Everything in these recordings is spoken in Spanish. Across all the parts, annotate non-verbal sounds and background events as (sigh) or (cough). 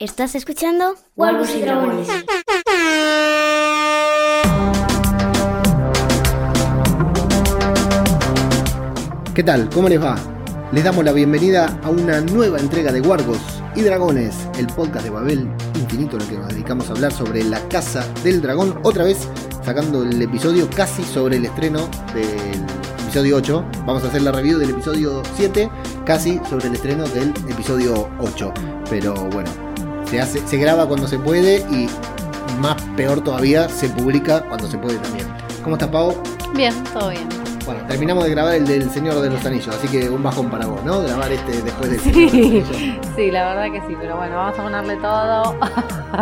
¿Estás escuchando? Wargos y Dragones. ¿Qué tal? ¿Cómo les va? Les damos la bienvenida a una nueva entrega de Wargos y Dragones, el podcast de Babel Infinito en el que nos dedicamos a hablar sobre la Casa del Dragón, otra vez sacando el episodio casi sobre el estreno del episodio 8. Vamos a hacer la review del episodio 7, casi sobre el estreno del episodio 8. Pero bueno, se, hace, se graba cuando se puede y más peor todavía, se publica cuando se puede también. ¿Cómo estás, Pau? Bien, todo bien. Bueno, terminamos de grabar el del Señor de los Anillos, así que un bajón para vos, ¿no? Grabar este después del Señor de los Sí, (laughs) Anillos. sí, la verdad que sí, pero bueno, vamos a ponerle todo. (laughs)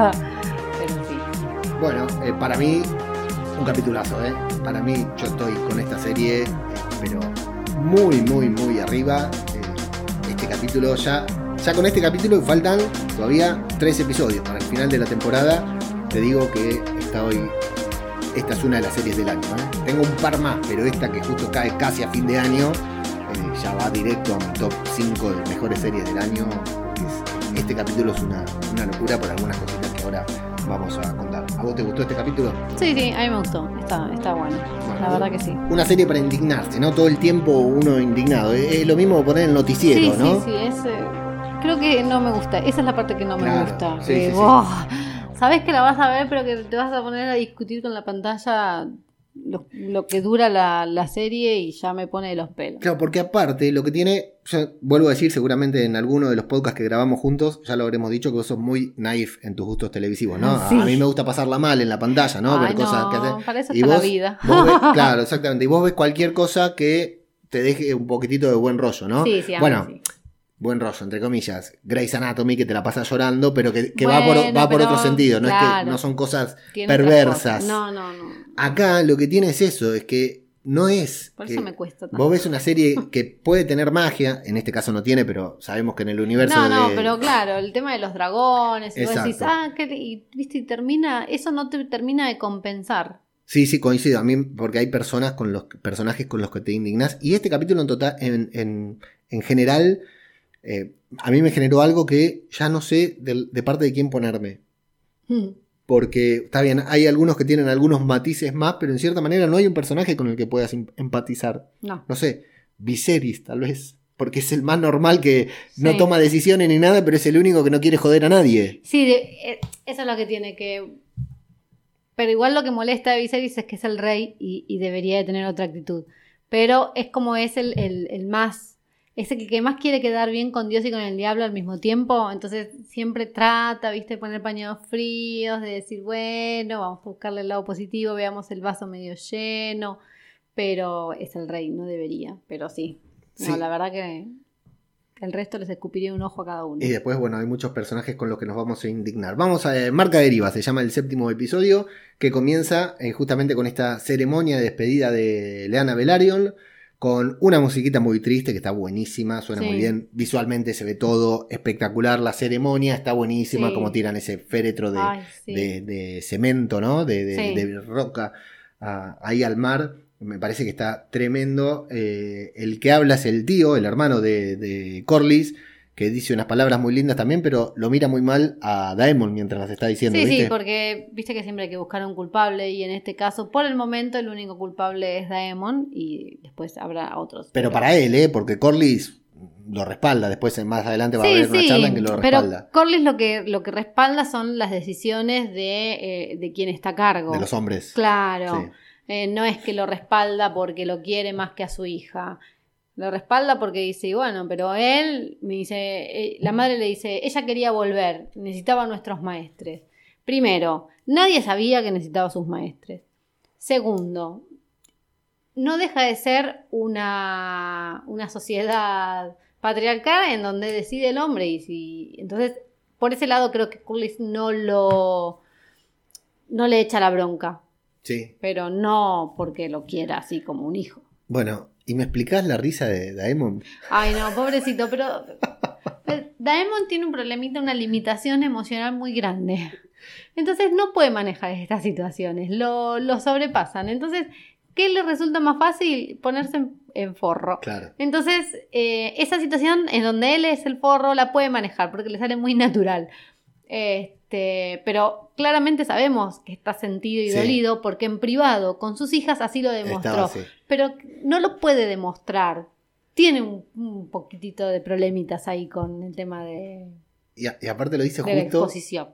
pero sí. Bueno, eh, para mí, un capitulazo, ¿eh? Para mí, yo estoy con esta serie, eh, pero muy, muy, muy arriba. Eh, este capítulo ya, ya con este capítulo faltan todavía tres episodios para el final de la temporada. Te digo que estoy, esta es una de las series del año. ¿eh? Tengo un par más, pero esta que justo cae casi a fin de año, eh, ya va directo a mi top 5 de mejores series del año. Es- este capítulo es una, una locura por algunas cositas que ahora vamos a contar. ¿A vos te gustó este capítulo? Sí, sí, a mí me gustó. Está, está bueno. La verdad que sí. Una serie para indignarse, ¿no? Todo el tiempo uno indignado. Es es lo mismo poner el noticiero, Sí, ¿no? sí, sí, es, eh, creo que no me gusta. Esa es la parte que no me Claro, gusta. sí, que sí, sí. que la vas a ver, pero que te vas a poner a discutir con la pantalla lo, lo que dura la, la serie y ya me pone de los pelos. Claro, porque aparte lo que tiene, yo vuelvo a decir seguramente en alguno de los podcasts que grabamos juntos, ya lo habremos dicho que vos sos muy naif en tus gustos televisivos, ¿no? A- mí me gusta pasarla mal en la pantalla, ¿no? Ay, Ver cosas no, que para eso Y la vos- vida. vos ves- (laughs) claro, exactamente. Y vos ves cualquier cosa que te deje un poquitito de buen rollo, ¿no? Sí, sí, bueno, sí. Buen rollo, entre comillas. Grey's Anatomy que te la pasas llorando, pero que, que va por, va por otro sentido, no es que no son cosas perversas. No, no, no. Acá lo que tiene es eso, es que no es. Por eso me cuesta tanto. Vos ves una serie que puede tener magia, en este caso no tiene, pero sabemos que en el universo No, no, de- pero claro, el tema de los dragones, y vos decís, ah, que, y, viste, y termina, eso no te termina de compensar. Sí, sí, coincido. A mí, porque hay personas con los personajes con los que te indignas. Y este capítulo en total, en, en, en general, eh, a mí me generó algo que ya no sé de, parte de quién ponerme. Porque está bien, hay algunos que tienen algunos matices más, pero en cierta manera no hay un personaje con el que puedas em- empatizar. No. no sé, Viserys tal vez, porque es el más normal que no toma decisiones ni nada, pero es el único que no quiere joder a nadie. Sí, de- eh, eso es lo que tiene que... Pero igual lo que molesta a Viserys es que es el rey y, y debería de tener otra actitud. Pero es como es el, el- el más... Es el que más quiere quedar bien con Dios y con el diablo al mismo tiempo. Entonces siempre trata, viste, de poner paños fríos, de decir, bueno, vamos a buscarle el lado positivo, veamos el vaso medio lleno. Pero es el rey, no debería. Pero sí. No, la verdad que el resto les escupiría un ojo a cada uno. Y después, bueno, hay muchos personajes con los que nos vamos a indignar. Vamos a eh, Marca Deriva, se llama el séptimo episodio, que comienza eh, justamente con esta ceremonia de despedida de Leana Velaryon, con una musiquita muy triste que está buenísima, suena Sí. muy bien, visualmente se ve todo espectacular, la ceremonia está buenísima, Sí. como tiran ese féretro de, Ay, sí. de, de cemento, ¿no? De, de- roca ah, ahí al mar. Me parece que está tremendo. Eh, el que habla es el tío, el hermano de, de Corlys, que dice unas palabras muy lindas también, pero lo mira muy mal a Daemon mientras las está diciendo. Sí, ¿viste? sí, porque viste que siempre hay que buscar un culpable y en este caso, por el momento, el único culpable es Daemon y después habrá otros. Pero para él, ¿eh? Porque Corlys lo respalda. Después, más adelante, va a Sí, haber una sí, charla en que lo respalda. pero Corlys lo que, lo que respalda son las decisiones de, eh, de quien está a cargo. De los hombres. Claro. Sí. Eh, no es que lo respalda porque lo quiere más que a su hija. Lo respalda porque dice, y bueno, pero él, me dice, eh, la madre le dice, ella quería volver, necesitaba a nuestros maestres. Primero, nadie sabía que necesitaba a sus maestres. Segundo, no deja de ser una, una sociedad patriarcal en donde decide el hombre. Y si, entonces, por ese lado creo que Curlis no lo no le echa la bronca, Sí. pero no porque lo quiera así como un hijo. Bueno, ¿y me explicás la risa de Daemon? Ay, no, pobrecito, pero Daemon tiene un problemita, una limitación emocional muy grande. Entonces no puede manejar estas situaciones, lo, lo sobrepasan. Entonces, ¿qué le resulta más fácil? Ponerse en, en forro. Claro. Entonces, eh, esa situación en donde él es el forro la puede manejar porque le sale muy natural. Este, pero claramente sabemos que está sentido y Sí. dolido porque en privado con sus hijas así lo demostró. Así. Pero no lo puede demostrar. Tiene un, un poquitito de problemitas ahí con el tema de, Y, a- y aparte lo dice justo.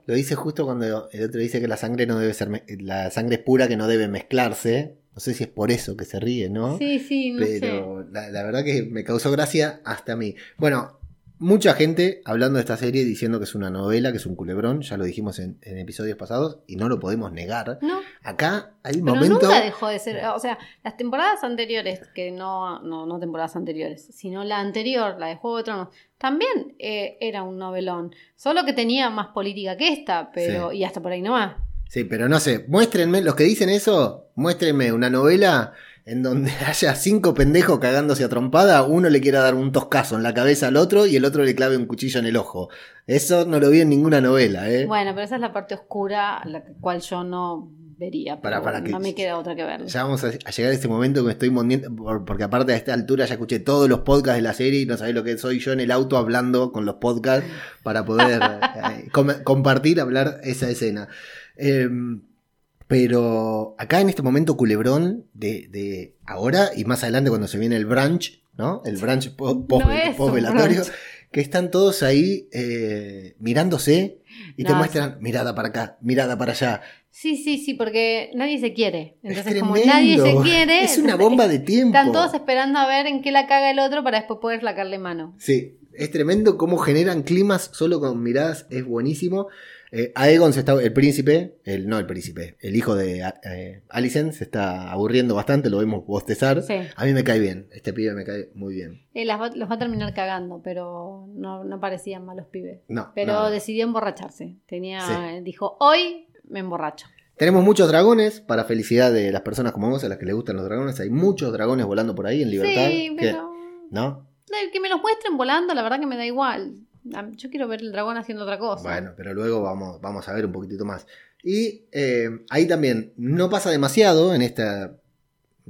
Lo dice justo cuando el otro dice que la sangre no debe ser. La sangre es pura que no debe mezclarse. No sé si es por eso que se ríe, ¿no? Sí, sí, no sé. Pero la, la verdad que me causó gracia hasta a mí. Bueno, mucha gente hablando de esta serie diciendo que es una novela, que es un culebrón, ya lo dijimos en, en episodios pasados y no lo podemos negar. No, Acá hay un pero momento. nunca dejó de ser. O sea, las temporadas anteriores, que no, no, no temporadas anteriores, sino la anterior, la de Juego de Tronos, también eh, era un novelón. Solo que tenía más política que esta, pero. Sí. Y hasta por ahí nomás. Sí, pero no sé, muéstrenme, los que dicen eso, muéstrenme una novela en donde (laughs) haya cinco pendejos cagándose a trompada, uno le quiera dar un toscazo en la cabeza al otro y el otro le clave un cuchillo en el ojo. Eso no lo vi en ninguna novela, ¿eh? Bueno, pero esa es la parte oscura, la cual yo no vería. Para, para, que- no me queda otra que verlo. Ya vamos a, a llegar a ese momento que me estoy mondiendo, por- porque aparte a esta altura ya escuché todos los podcasts de la serie y no sabéis lo que soy yo en el auto hablando con los podcasts para poder (laughs) eh, com- compartir, hablar esa escena. Eh, pero acá en este momento culebrón de, de ahora y más adelante cuando se viene el brunch, ¿no? El brunch No post-velatorio, que están todos ahí eh, mirándose y te muestran mirada para acá, mirada para allá. Sí, sí, sí, porque nadie se quiere. Entonces, es como nadie se quiere. Es una bomba de tiempo. Están todos esperando a ver en qué la caga el otro para después poder sacarle mano. Sí, es tremendo cómo generan climas solo con miradas, es buenísimo. Eh, Aegon se está, el príncipe, el, no el príncipe, el hijo de eh, Alicent se está aburriendo bastante, lo vemos bostezar. Sí. A mí me cae bien, este pibe me cae muy bien. Eh, las va- los va a terminar cagando, pero no, no parecían malos pibes. No, Pero no. decidió emborracharse. Tenía, Sí. dijo, hoy me emborracho. Tenemos muchos dragones, para felicidad de las personas como vos, a las que les gustan los dragones. Hay muchos dragones volando por ahí en libertad. Sí, pero ¿No? el que me los muestren volando, la verdad que me da igual. A- Yo quiero ver el dragón haciendo otra cosa. Bueno, pero luego vamos, vamos a ver un poquitito más. Y eh, ahí también no pasa demasiado en esta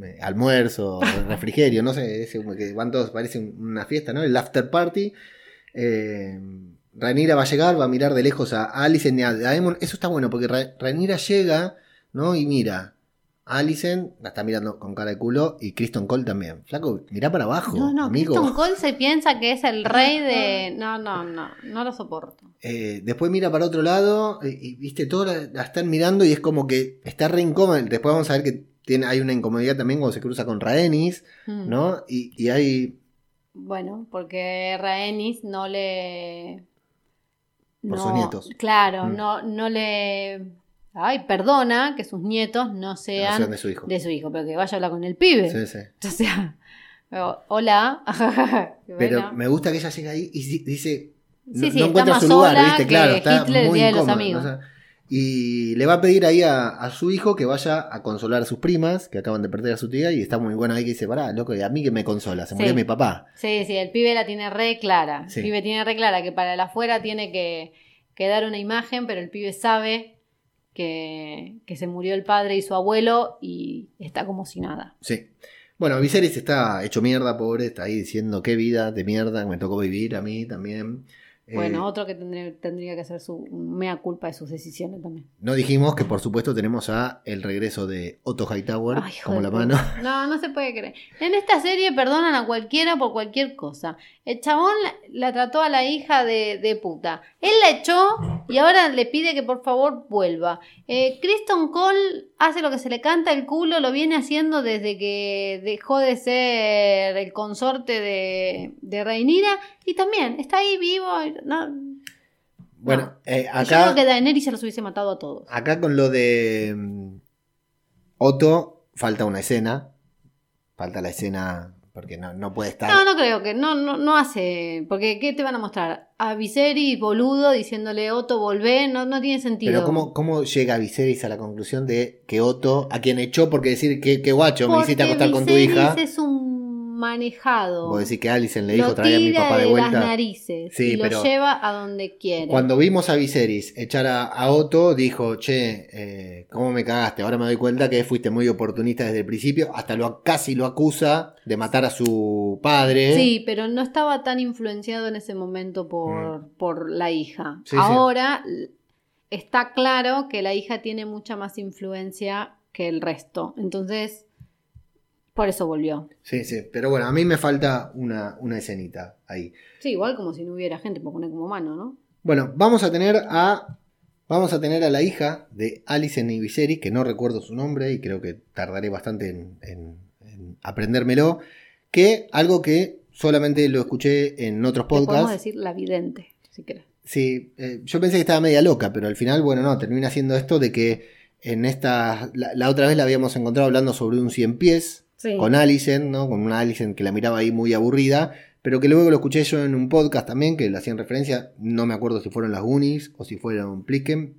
eh, almuerzo, (laughs) refrigerio, no sé, ese que van todos, parece un- una fiesta, ¿no? El after party. Eh, va a llegar, va a mirar de lejos a Alicent y a Daemon. Eso está bueno porque Ra- Rhaenyra llega, ¿no? Y mira. A Alicent la está mirando con cara de culo y Kristen Cole también. Flaco, mirá para abajo, no, no, amigo. Kristen Cole se piensa que es el rey de. No, no, no, no lo soporto. Eh, después mira para otro lado y, y, viste, todos la, la están mirando y es como que está re incómoda. Después vamos a ver que tiene, hay una incomodidad también cuando se cruza con Rhaenys, Mm. ¿no? Y, y hay... Bueno, porque Rhaenys no le. Por no, sus nietos. Claro, Mm. no, no le. Ay, perdona que sus nietos no no sean de su hijo. de su hijo, pero que vaya a hablar con el pibe. Sí, sí. (laughs) O sea, hola. (laughs) Pero me gusta que ella llega ahí y di- dice... No, Sí, sí, no encuentra su lugar, ¿viste? que Claro, está Hitler muy Día de los Amigos. o sea, y le va a pedir ahí a, a su hijo que vaya a consolar a sus primas que acaban de perder a su tía y está muy bueno ahí que dice, pará, loco, y a mí que me consola, se Sí. murió mi papá. Sí, sí, el pibe la tiene re clara. Sí. El pibe tiene re clara que para el afuera tiene que, que dar una imagen, pero el pibe sabe que, se murió el padre y su abuelo y está como si nada. Sí. Bueno, Viserys está hecho mierda, pobre, está ahí diciendo qué vida de mierda me tocó vivir a mí también. Eh, Bueno, otro que tendría, tendría que hacer su mea culpa de sus decisiones también. no dijimos que por supuesto tenemos a el regreso de Otto Hightower Ay, como la mano. No, no se puede creer. En esta serie perdonan a cualquiera por cualquier cosa. El chabón la, la trató a la hija de, de puta. Él la echó y ahora le pide que por favor vuelva. Eh, Kristen Cole hace lo que se le canta el culo, lo viene haciendo desde que dejó de ser el consorte de, de Rhaenyra y también está ahí vivo. No, Bueno, eh, Yo acá, creo que Daenerys se los hubiese matado a todos. acá con lo de mm, Otto falta una escena. Falta la escena porque no, no puede estar. No, no creo que, no, no, no hace, porque ¿qué te van a mostrar? A Viserys boludo diciéndole Otto volvé, no, no tiene sentido. Pero ¿cómo, ¿cómo llega Viserys a la conclusión de que Otto, a quien echó porque decir que, que guacho, me hiciste acostar con tu Viserys hija? es un manejado. Vos decís que Alicent le dijo traer a mi papá de de las vuelta. narices Sí, y lo pero- lleva a donde quiere. Cuando vimos a Viserys echar a, a Otto, dijo, che, eh, ¿cómo me cagaste? Ahora me doy cuenta que fuiste muy oportunista desde el principio. Hasta lo, casi lo acusa de matar a su padre. Sí, pero no estaba tan influenciado en ese momento por, por la hija. Mm. Sí. Ahora está claro que la hija tiene mucha más influencia que el resto. Entonces, por eso volvió. Sí, sí. Pero bueno, a mí me falta una, una escenita ahí. Sí, igual como si no hubiera gente por poner como mano, ¿no? Bueno, vamos a tener a. Vamos a tener a la hija de y Viserys, que no recuerdo su nombre y creo que tardaré bastante en, en- en aprendérmelo. Que algo que solamente lo escuché en otros Le podemos podcasts. decir la vidente, si querés. Sí, eh, yo pensé que estaba media loca, pero al final, bueno, no, termina siendo esto de que en esta. La, la otra vez la habíamos encontrado hablando sobre un cien pies Sí. con Alicent, ¿no? Con una Alicent que la miraba ahí muy aburrida, pero que luego lo escuché yo en un podcast también que le hacían referencia, no me acuerdo si fueron las Goonies o si fueron Plicken,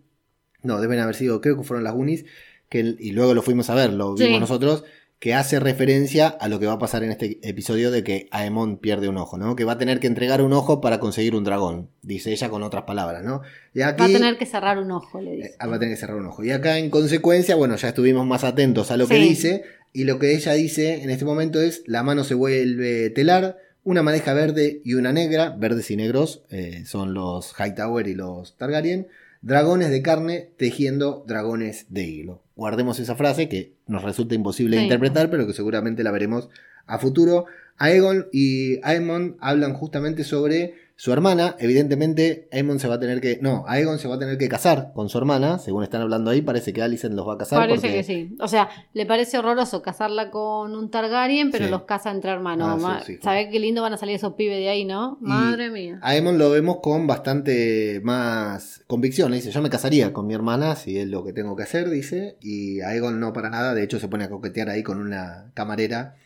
no, deben haber sido, creo que fueron las Goonies, que, y luego lo fuimos a ver, lo vimos Sí. nosotros, que hace referencia a lo que va a pasar en este episodio de que Aemon pierde un ojo, ¿no? Que va a tener que entregar un ojo para conseguir un dragón, dice ella con otras palabras, ¿no? Y aquí, Va a tener que cerrar un ojo, le eh, dice. va a tener que cerrar un ojo. Y acá, en consecuencia, bueno, ya estuvimos más atentos a lo que dice. Y lo que ella dice en este momento es: la mano se vuelve telar, una madeja verde y una negra. Verdes y negros eh, son los Hightower y los Targaryen. Dragones de carne tejiendo dragones de hilo. Guardemos esa frase que nos resulta imposible de interpretar, pero que seguramente la veremos a futuro. Aegon y Aemon hablan justamente sobre su hermana. Evidentemente, Aemon se va a tener que. No, Aegon se va a tener que casar con su hermana. Según están hablando ahí, parece que Alicent los va a casar. Parece porque- que sí. O sea, le parece horroroso casarla con un Targaryen, pero Sí. los casa entre hermanos. Ah, sí, Ma- sí. ¿Sabés qué lindo van a salir esos pibes de ahí, no? Y- Madre mía. Aemon lo vemos con bastante más convicción. Le dice: Yo me casaría con mi hermana si es lo que tengo que hacer, dice. Y Aegon no para nada. De hecho, se pone a coquetear ahí con una camarera.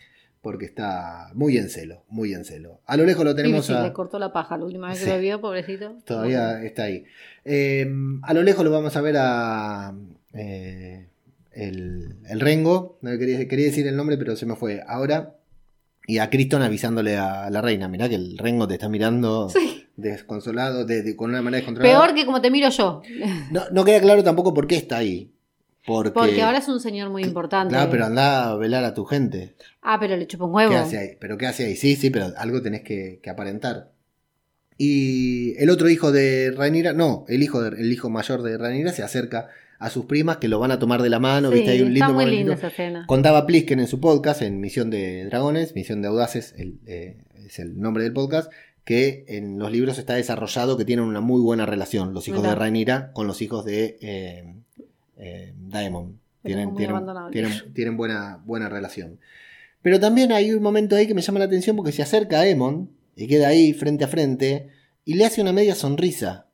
Porque está muy en celo, muy en celo. A lo lejos lo tenemos sí, a. le cortó la paja la última vez Sí. que lo vio, pobrecito. Todavía está ahí. Eh, a lo lejos lo vamos a ver a. eh, el, el Rengo. No quería, quería decir el nombre, pero se me fue. Ahora. Y a Criston avisándole a la reina. Mirá que el Rengo te está mirando Sí. desconsolado, de- de- con una manera descontrolada. Peor que como te miro yo. No, no queda claro tampoco por qué está ahí. Porque, Porque ahora es un señor muy importante. Claro, pero anda a velar a tu gente. Ah, pero le chupa un huevo. ¿Qué hace ahí? ¿Pero qué hace ahí? Sí, sí, pero algo tenés que, que aparentar. Y el otro hijo de Rhaenyra, no, el hijo, de- el hijo mayor de Rhaenyra se acerca a sus primas que lo van a tomar de la mano, Sí, ¿viste? Hay un está lindo muy momentito. linda esa escena. Contaba Plisken en su podcast, en Misión de Dragones, Misión de Audaces, el, eh, es el nombre del podcast, que en los libros está desarrollado que tienen una muy buena relación los hijos de Rhaenyra con los hijos de eh, eh, Daemon. Tienen, tienen, tienen, tienen buena, buena relación. Pero también hay un momento ahí que me llama la atención porque se acerca a Aemon y queda ahí frente a frente y le hace una media sonrisa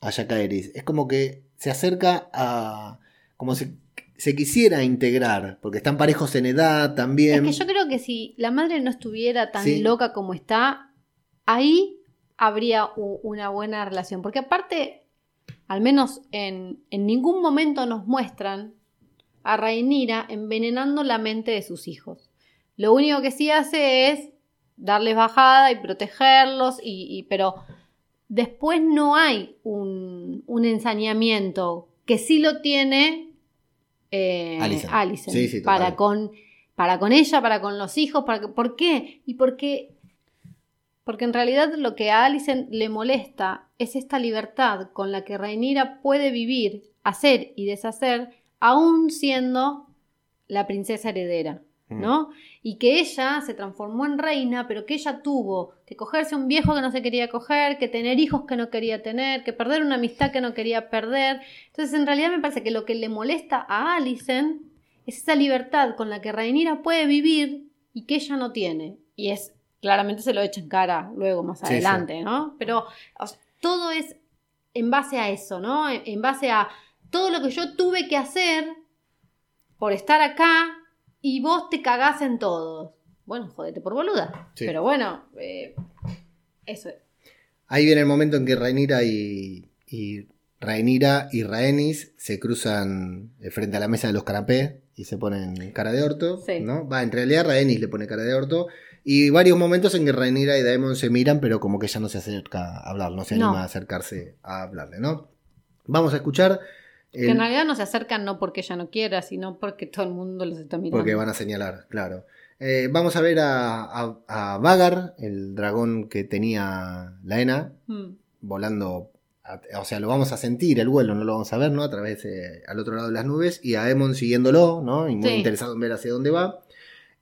a Jacaeris. Es como que se acerca a... como si se quisiera integrar, porque están parejos en edad Es también. que yo creo que si la madre no estuviera tan Sí. loca como está, ahí habría una buena relación. Porque aparte, al menos en, en ningún momento nos muestran a Rhaenyra envenenando la mente de sus hijos. Lo único que sí hace es darles bajada y protegerlos, y, y- pero después no hay un, un ensañamiento que sí lo tiene eh. Alicent, Sí, sí, para con para con ella, para con los hijos, para ¿por qué? Y porque porque en realidad lo que a Alicent le molesta es esta libertad con la que Rhaenyra puede vivir, hacer y deshacer, aún siendo la princesa heredera, Mm. ¿no? Y que ella se transformó en reina, pero que ella tuvo que cogerse un viejo que no se quería coger, que tener hijos que no quería tener, que perder una amistad que no quería perder. Entonces, en realidad me parece que lo que le molesta a Alicent es esa libertad con la que Rhaenyra puede vivir y que ella no tiene. Y es, claramente se lo echa en cara luego, más Sí, adelante, ¿no? Pero o sea, todo es en base a eso, ¿no? En, en base a todo lo que yo tuve que hacer por estar acá y vos te cagás en todos. Bueno, jodete por boluda. Sí. Pero bueno, eh, eso es. Ahí viene el momento en que Rhaenyra y, y Rhaenyra y Rhaenys se cruzan eh, frente a la mesa de los canapés y se ponen cara de orto, Sí. ¿no? Va, en realidad Rhaenys le pone cara de orto Y varios momentos en que Rhaenyra y Daemon se miran, pero como que ella no se acerca a hablar, no se No. anima a acercarse a hablarle, ¿no? Vamos a escuchar. Que en realidad no se acercan no porque ella no quiera, sino porque todo el mundo los está mirando. Porque van a señalar, claro. Eh, vamos a ver a, a, a Vagar, el dragón que tenía la Ena, Mm. volando. a- o sea, lo vamos a sentir el vuelo, no lo vamos a ver, ¿no? A través, eh, al otro lado de las nubes. Y a Emon siguiéndolo, ¿no? Y muy Sí. interesado en ver hacia dónde va.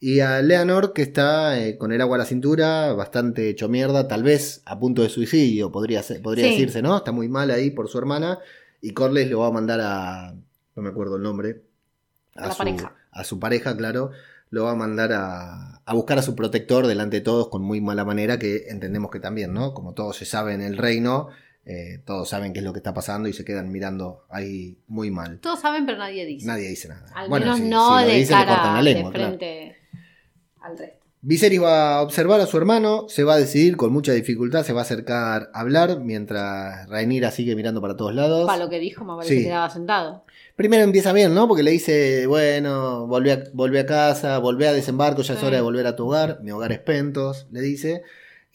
Y a Leonor, que está eh, con el agua a la cintura, bastante hecho mierda, tal vez a punto de suicidio, podría, ser, podría Sí. decirse, ¿no? Está muy mal ahí por su hermana. Y Corlys lo va a mandar a. No me acuerdo el nombre. A su, pareja. A su pareja, claro. Lo va a mandar a, a buscar a su protector delante de todos con muy mala manera, que entendemos que también, ¿no? Como todo se sabe en el reino, eh, todos saben qué es lo que está pasando y se quedan mirando ahí muy mal. Todos saben, pero nadie dice. Nadie dice nada. Al Bueno, menos si- no si de dice, le cortan cara la lengua, de claro. Al resto. Viserys va a observar a su hermano, se va a decidir con mucha dificultad, se va a acercar a hablar mientras Rhaenyra sigue mirando para todos lados. Para lo que dijo, más vale que Sí. quedaba sentado. Primero empieza bien, ¿no? Porque le dice, bueno, volvé a, volvé a casa, volvé a desembarco, ya es hora de volver a tu hogar, mi hogar es Pentos, le dice.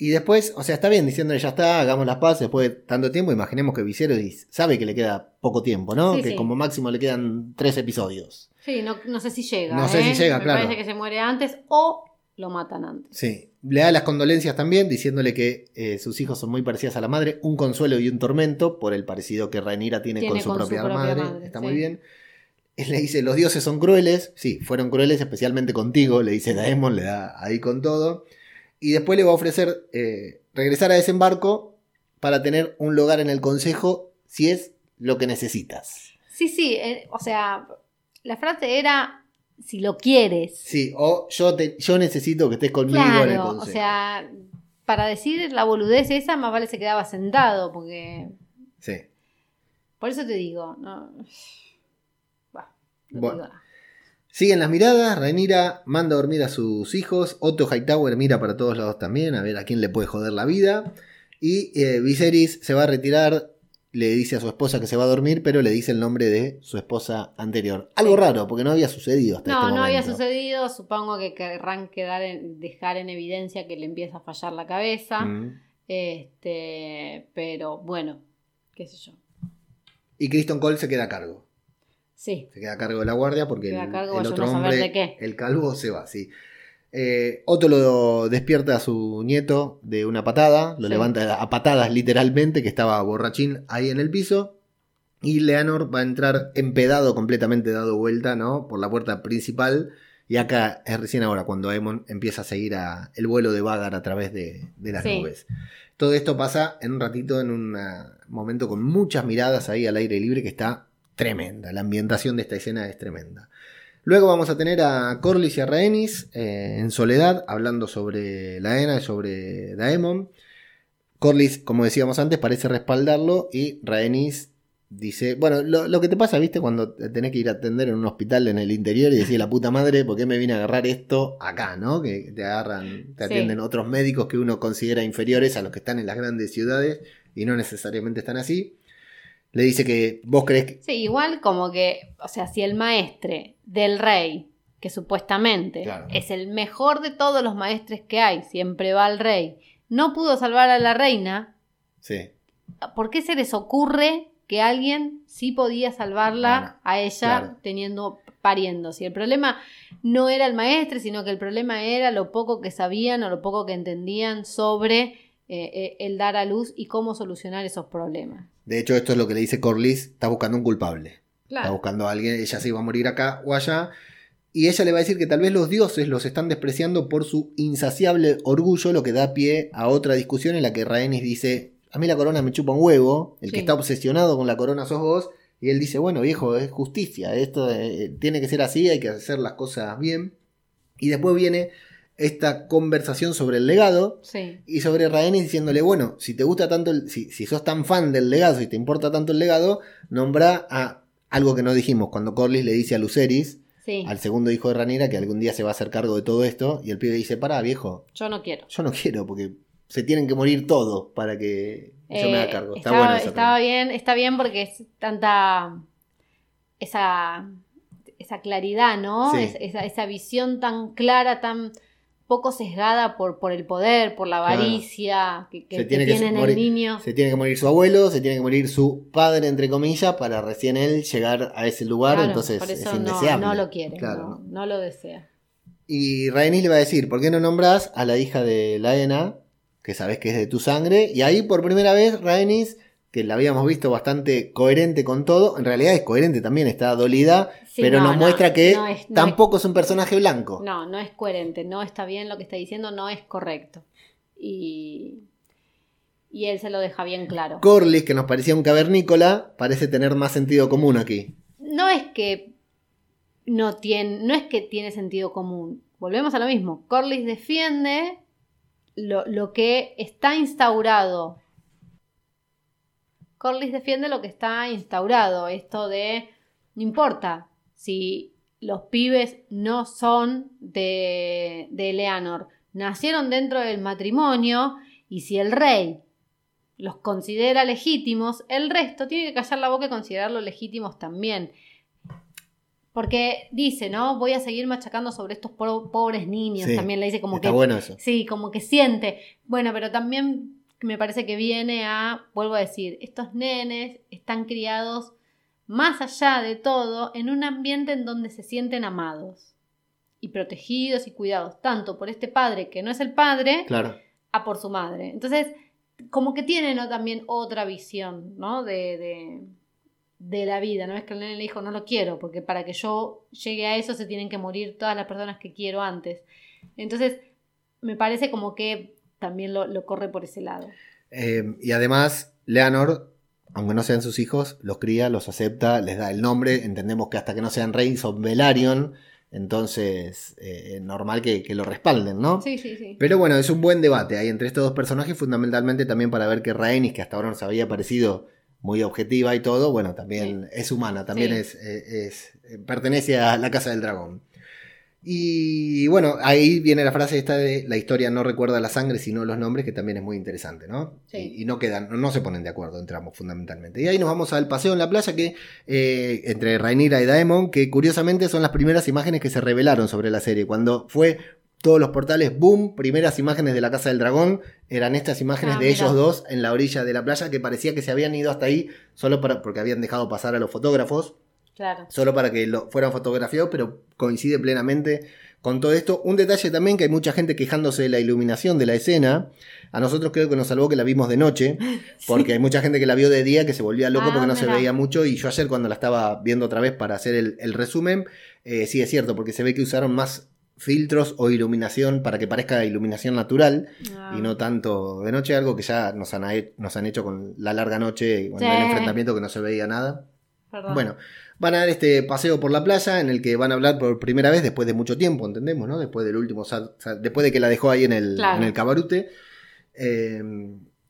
Y después, o sea, está bien diciéndole, ya está, hagamos las paces después de tanto tiempo. Imaginemos que Viserys sabe que le queda poco tiempo, ¿no? Sí, que sí. como máximo le quedan tres episodios. Sí, no, no sé si llega. No sé ¿eh? si llega, Me claro. parece que se muere antes o lo matan antes. Sí. Le da las condolencias también, diciéndole que eh, sus hijos son muy parecidos a la madre, un consuelo y un tormento por el parecido que Rhaenyra tiene, Tiene con su con su propia, propia madre. madre, Está sí. muy bien. Él le dice, los dioses son crueles. Sí, fueron crueles especialmente contigo, le dice Daemon, le da ahí con todo. Y después le va a ofrecer eh, regresar a desembarco para tener un lugar en el consejo si es lo que necesitas. Sí, sí, eh, o sea, la frase era si lo quieres. Sí, o yo, te, yo necesito que estés conmigo en el consejo. o sea, para decir la boludez esa, más vale se quedaba sentado, porque Sí. por eso te digo, no. (sighs) Bah, no Bueno. digo nada. Siguen las miradas, Rhaenyra manda a dormir a sus hijos, Otto Hightower mira para todos lados también, a ver a quién le puede joder la vida, y eh, Viserys se va a retirar, le dice a su esposa que se va a dormir, pero le dice el nombre de su esposa anterior. Algo raro, porque no había sucedido hasta No, este no había momento. sucedido. Supongo que querrán quedar en- dejar en evidencia que le empieza a fallar la cabeza. Mm. Este, pero bueno, qué sé yo. Y Kristen Cole se queda a cargo. Sí, Se queda a cargo de la guardia porque el, cargo, el vaya otro hombre, de qué. el calvo, se va, sí. Eh, Otto lo despierta a su nieto de una patada, lo Sí. levanta a patadas literalmente, que estaba borrachín ahí en el piso. Y Leonor va a entrar empedado, completamente dado vuelta, ¿no? Por la puerta principal. Y acá es recién ahora cuando Aemon empieza a seguir a- el vuelo de Vagar a través de, de las Sí. nubes. Todo esto pasa en un ratito, en un momento con muchas miradas ahí al aire libre que está tremenda. La ambientación de esta escena es tremenda. Luego vamos a tener a Corlys y a Rhaenys eh, en soledad, hablando sobre la Ena y sobre Daemon. Corlys, como decíamos antes, parece respaldarlo y Rhaenys dice, bueno, lo, lo que te pasa, viste, cuando te tenés que ir a atender en un hospital en el interior y decir, la puta madre, ¿por qué me vine a agarrar esto acá, no? Que te agarran, te Sí. atienden otros médicos que uno considera inferiores a los que están en las grandes ciudades y no necesariamente están así. Le dice que vos crees que... Sí, igual como que, o sea, si el maestre del rey, que supuestamente Claro. es el mejor de todos los maestres que hay, siempre va al rey, no pudo salvar a la reina, Sí, ¿por qué se les ocurre que alguien sí podía salvarla a ella claro. teniendo pariendo? Si el problema no era el maestre, sino que el problema era lo poco que sabían o lo poco que entendían sobre eh, el dar a luz y cómo solucionar esos problemas. De hecho, esto es lo que le dice Corlys, está buscando un culpable. Está buscando a alguien, ella se iba a morir acá o allá. Y ella le va a decir que tal vez los dioses los están despreciando por su insaciable orgullo, lo que da pie a otra discusión en la que Rhaenys dice, a mí la corona me chupa un huevo, el que está obsesionado con la corona sos vos, y él dice, bueno viejo, es justicia, esto eh, tiene que ser así, hay que hacer las cosas bien. Y después viene esta conversación sobre el legado, Sí. y sobre Rhaenys diciéndole, bueno, si te gusta tanto, el- si, si sos tan fan del legado, si te importa tanto el legado, nombra a algo que no dijimos, cuando Corlys le dice a Luceris, Sí. al segundo hijo de Ranira, que algún día se va a hacer cargo de todo esto, y el pibe dice, pará viejo, Yo no quiero. yo no quiero, porque se tienen que morir todos para que yo me Eh, haga cargo. Está bueno eso bien, está bien porque es tanta esa, esa claridad, ¿no? Sí. Es- esa, esa visión tan clara, tan poco sesgada por, por el poder, por la avaricia que, que- Se que tiene que el niño. Se tiene que morir su abuelo, se tiene que morir su padre, entre comillas, para recién él llegar a ese lugar, Claro, entonces por es eso no, indeseable. no lo quiere, Claro, no, ¿no? no lo desea. Y Rhaenys le va a decir, ¿por qué no nombras a la hija de Laena, que sabes que es de tu sangre? Y ahí por primera vez Rhaenys, que la habíamos visto bastante coherente con todo, en realidad es coherente también, está dolida, Sí, pero no, nos no, muestra que no es- tampoco es un personaje blanco. No, no es coherente, no está bien lo que está diciendo, no es correcto. Y, y él se lo deja bien claro. Corlys, que nos parecía un cavernícola, parece tener más sentido común aquí. No es que no tiene, no es que tiene sentido común. Volvemos a lo mismo. Corlys defiende lo, lo que está instaurado. Corlys defiende lo que está instaurado. Esto de no importa si los pibes no son de, de Eleanor, nacieron dentro del matrimonio y si el rey los considera legítimos, el resto tiene que callar la boca y considerarlos legítimos también. Porque dice, ¿no? Voy a seguir machacando sobre estos po- pobres niños. Sí, también le dice como Está que. bueno eso. Sí, como que siente. Bueno, pero también me parece que viene a, vuelvo a decir, estos nenes están criados más allá de todo en un ambiente en donde se sienten amados y protegidos y cuidados, tanto por este padre que no es el padre, Claro. a por su madre. Entonces, como que tienen ¿no? también otra visión, ¿no? De, de, de la vida. No es que el nene le dijo, no lo quiero, porque para que yo llegue a eso se tienen que morir todas las personas que quiero antes. Entonces, me parece como que también lo, lo corre por ese lado. Eh, y además, Leonor, aunque no sean sus hijos, los cría, los acepta, les da el nombre. Entendemos que hasta que no sean rey son Velaryon. Entonces, eh, normal que, que lo respalden, ¿no? Sí, sí, sí. Pero bueno, es un buen debate ahí entre estos dos personajes, fundamentalmente también para ver que Rhaenys, que hasta ahora nos había parecido muy objetiva y todo, bueno, también es humana, también Sí. es, eh, es- eh, pertenece a la Casa del Dragón. Y bueno, ahí viene la frase esta de la historia no recuerda la sangre, sino los nombres, que también es muy interesante, ¿no? Sí. Y, y no quedan, no, se ponen de acuerdo entre ambos fundamentalmente. Y ahí nos vamos al paseo en la playa que eh, entre Rhaenyra y Daemon, que curiosamente son las primeras imágenes que se revelaron sobre la serie. Cuando fue todos los portales, boom, primeras imágenes de la Casa del Dragón, eran estas imágenes Ah, de ellos dos en la orilla de la playa que parecía que se habían ido hasta ahí solo para, porque habían dejado pasar a los fotógrafos Claro. solo para que lo fueran fotografiados, pero coincide plenamente con todo esto. Un detalle también que hay mucha gente quejándose de la iluminación de la escena. A nosotros creo que nos salvó que la vimos de noche, (laughs) porque hay mucha gente que la vio de día que se volvía loco Ah, porque no se veía mucho. Y yo ayer cuando la estaba viendo otra vez para hacer el, el resumen, eh, sí es cierto, porque se ve que usaron más filtros o iluminación para que parezca iluminación natural Ah. y no tanto de noche, algo que ya nos han, nos han hecho con la larga noche, con Sí. el enfrentamiento que no se veía nada. Perdón. Bueno, van a dar este paseo por la playa en el que van a hablar por primera vez después de mucho tiempo, entendemos, ¿no? Después del último, después de que la dejó ahí en el, Claro. en el cabarute. Eh,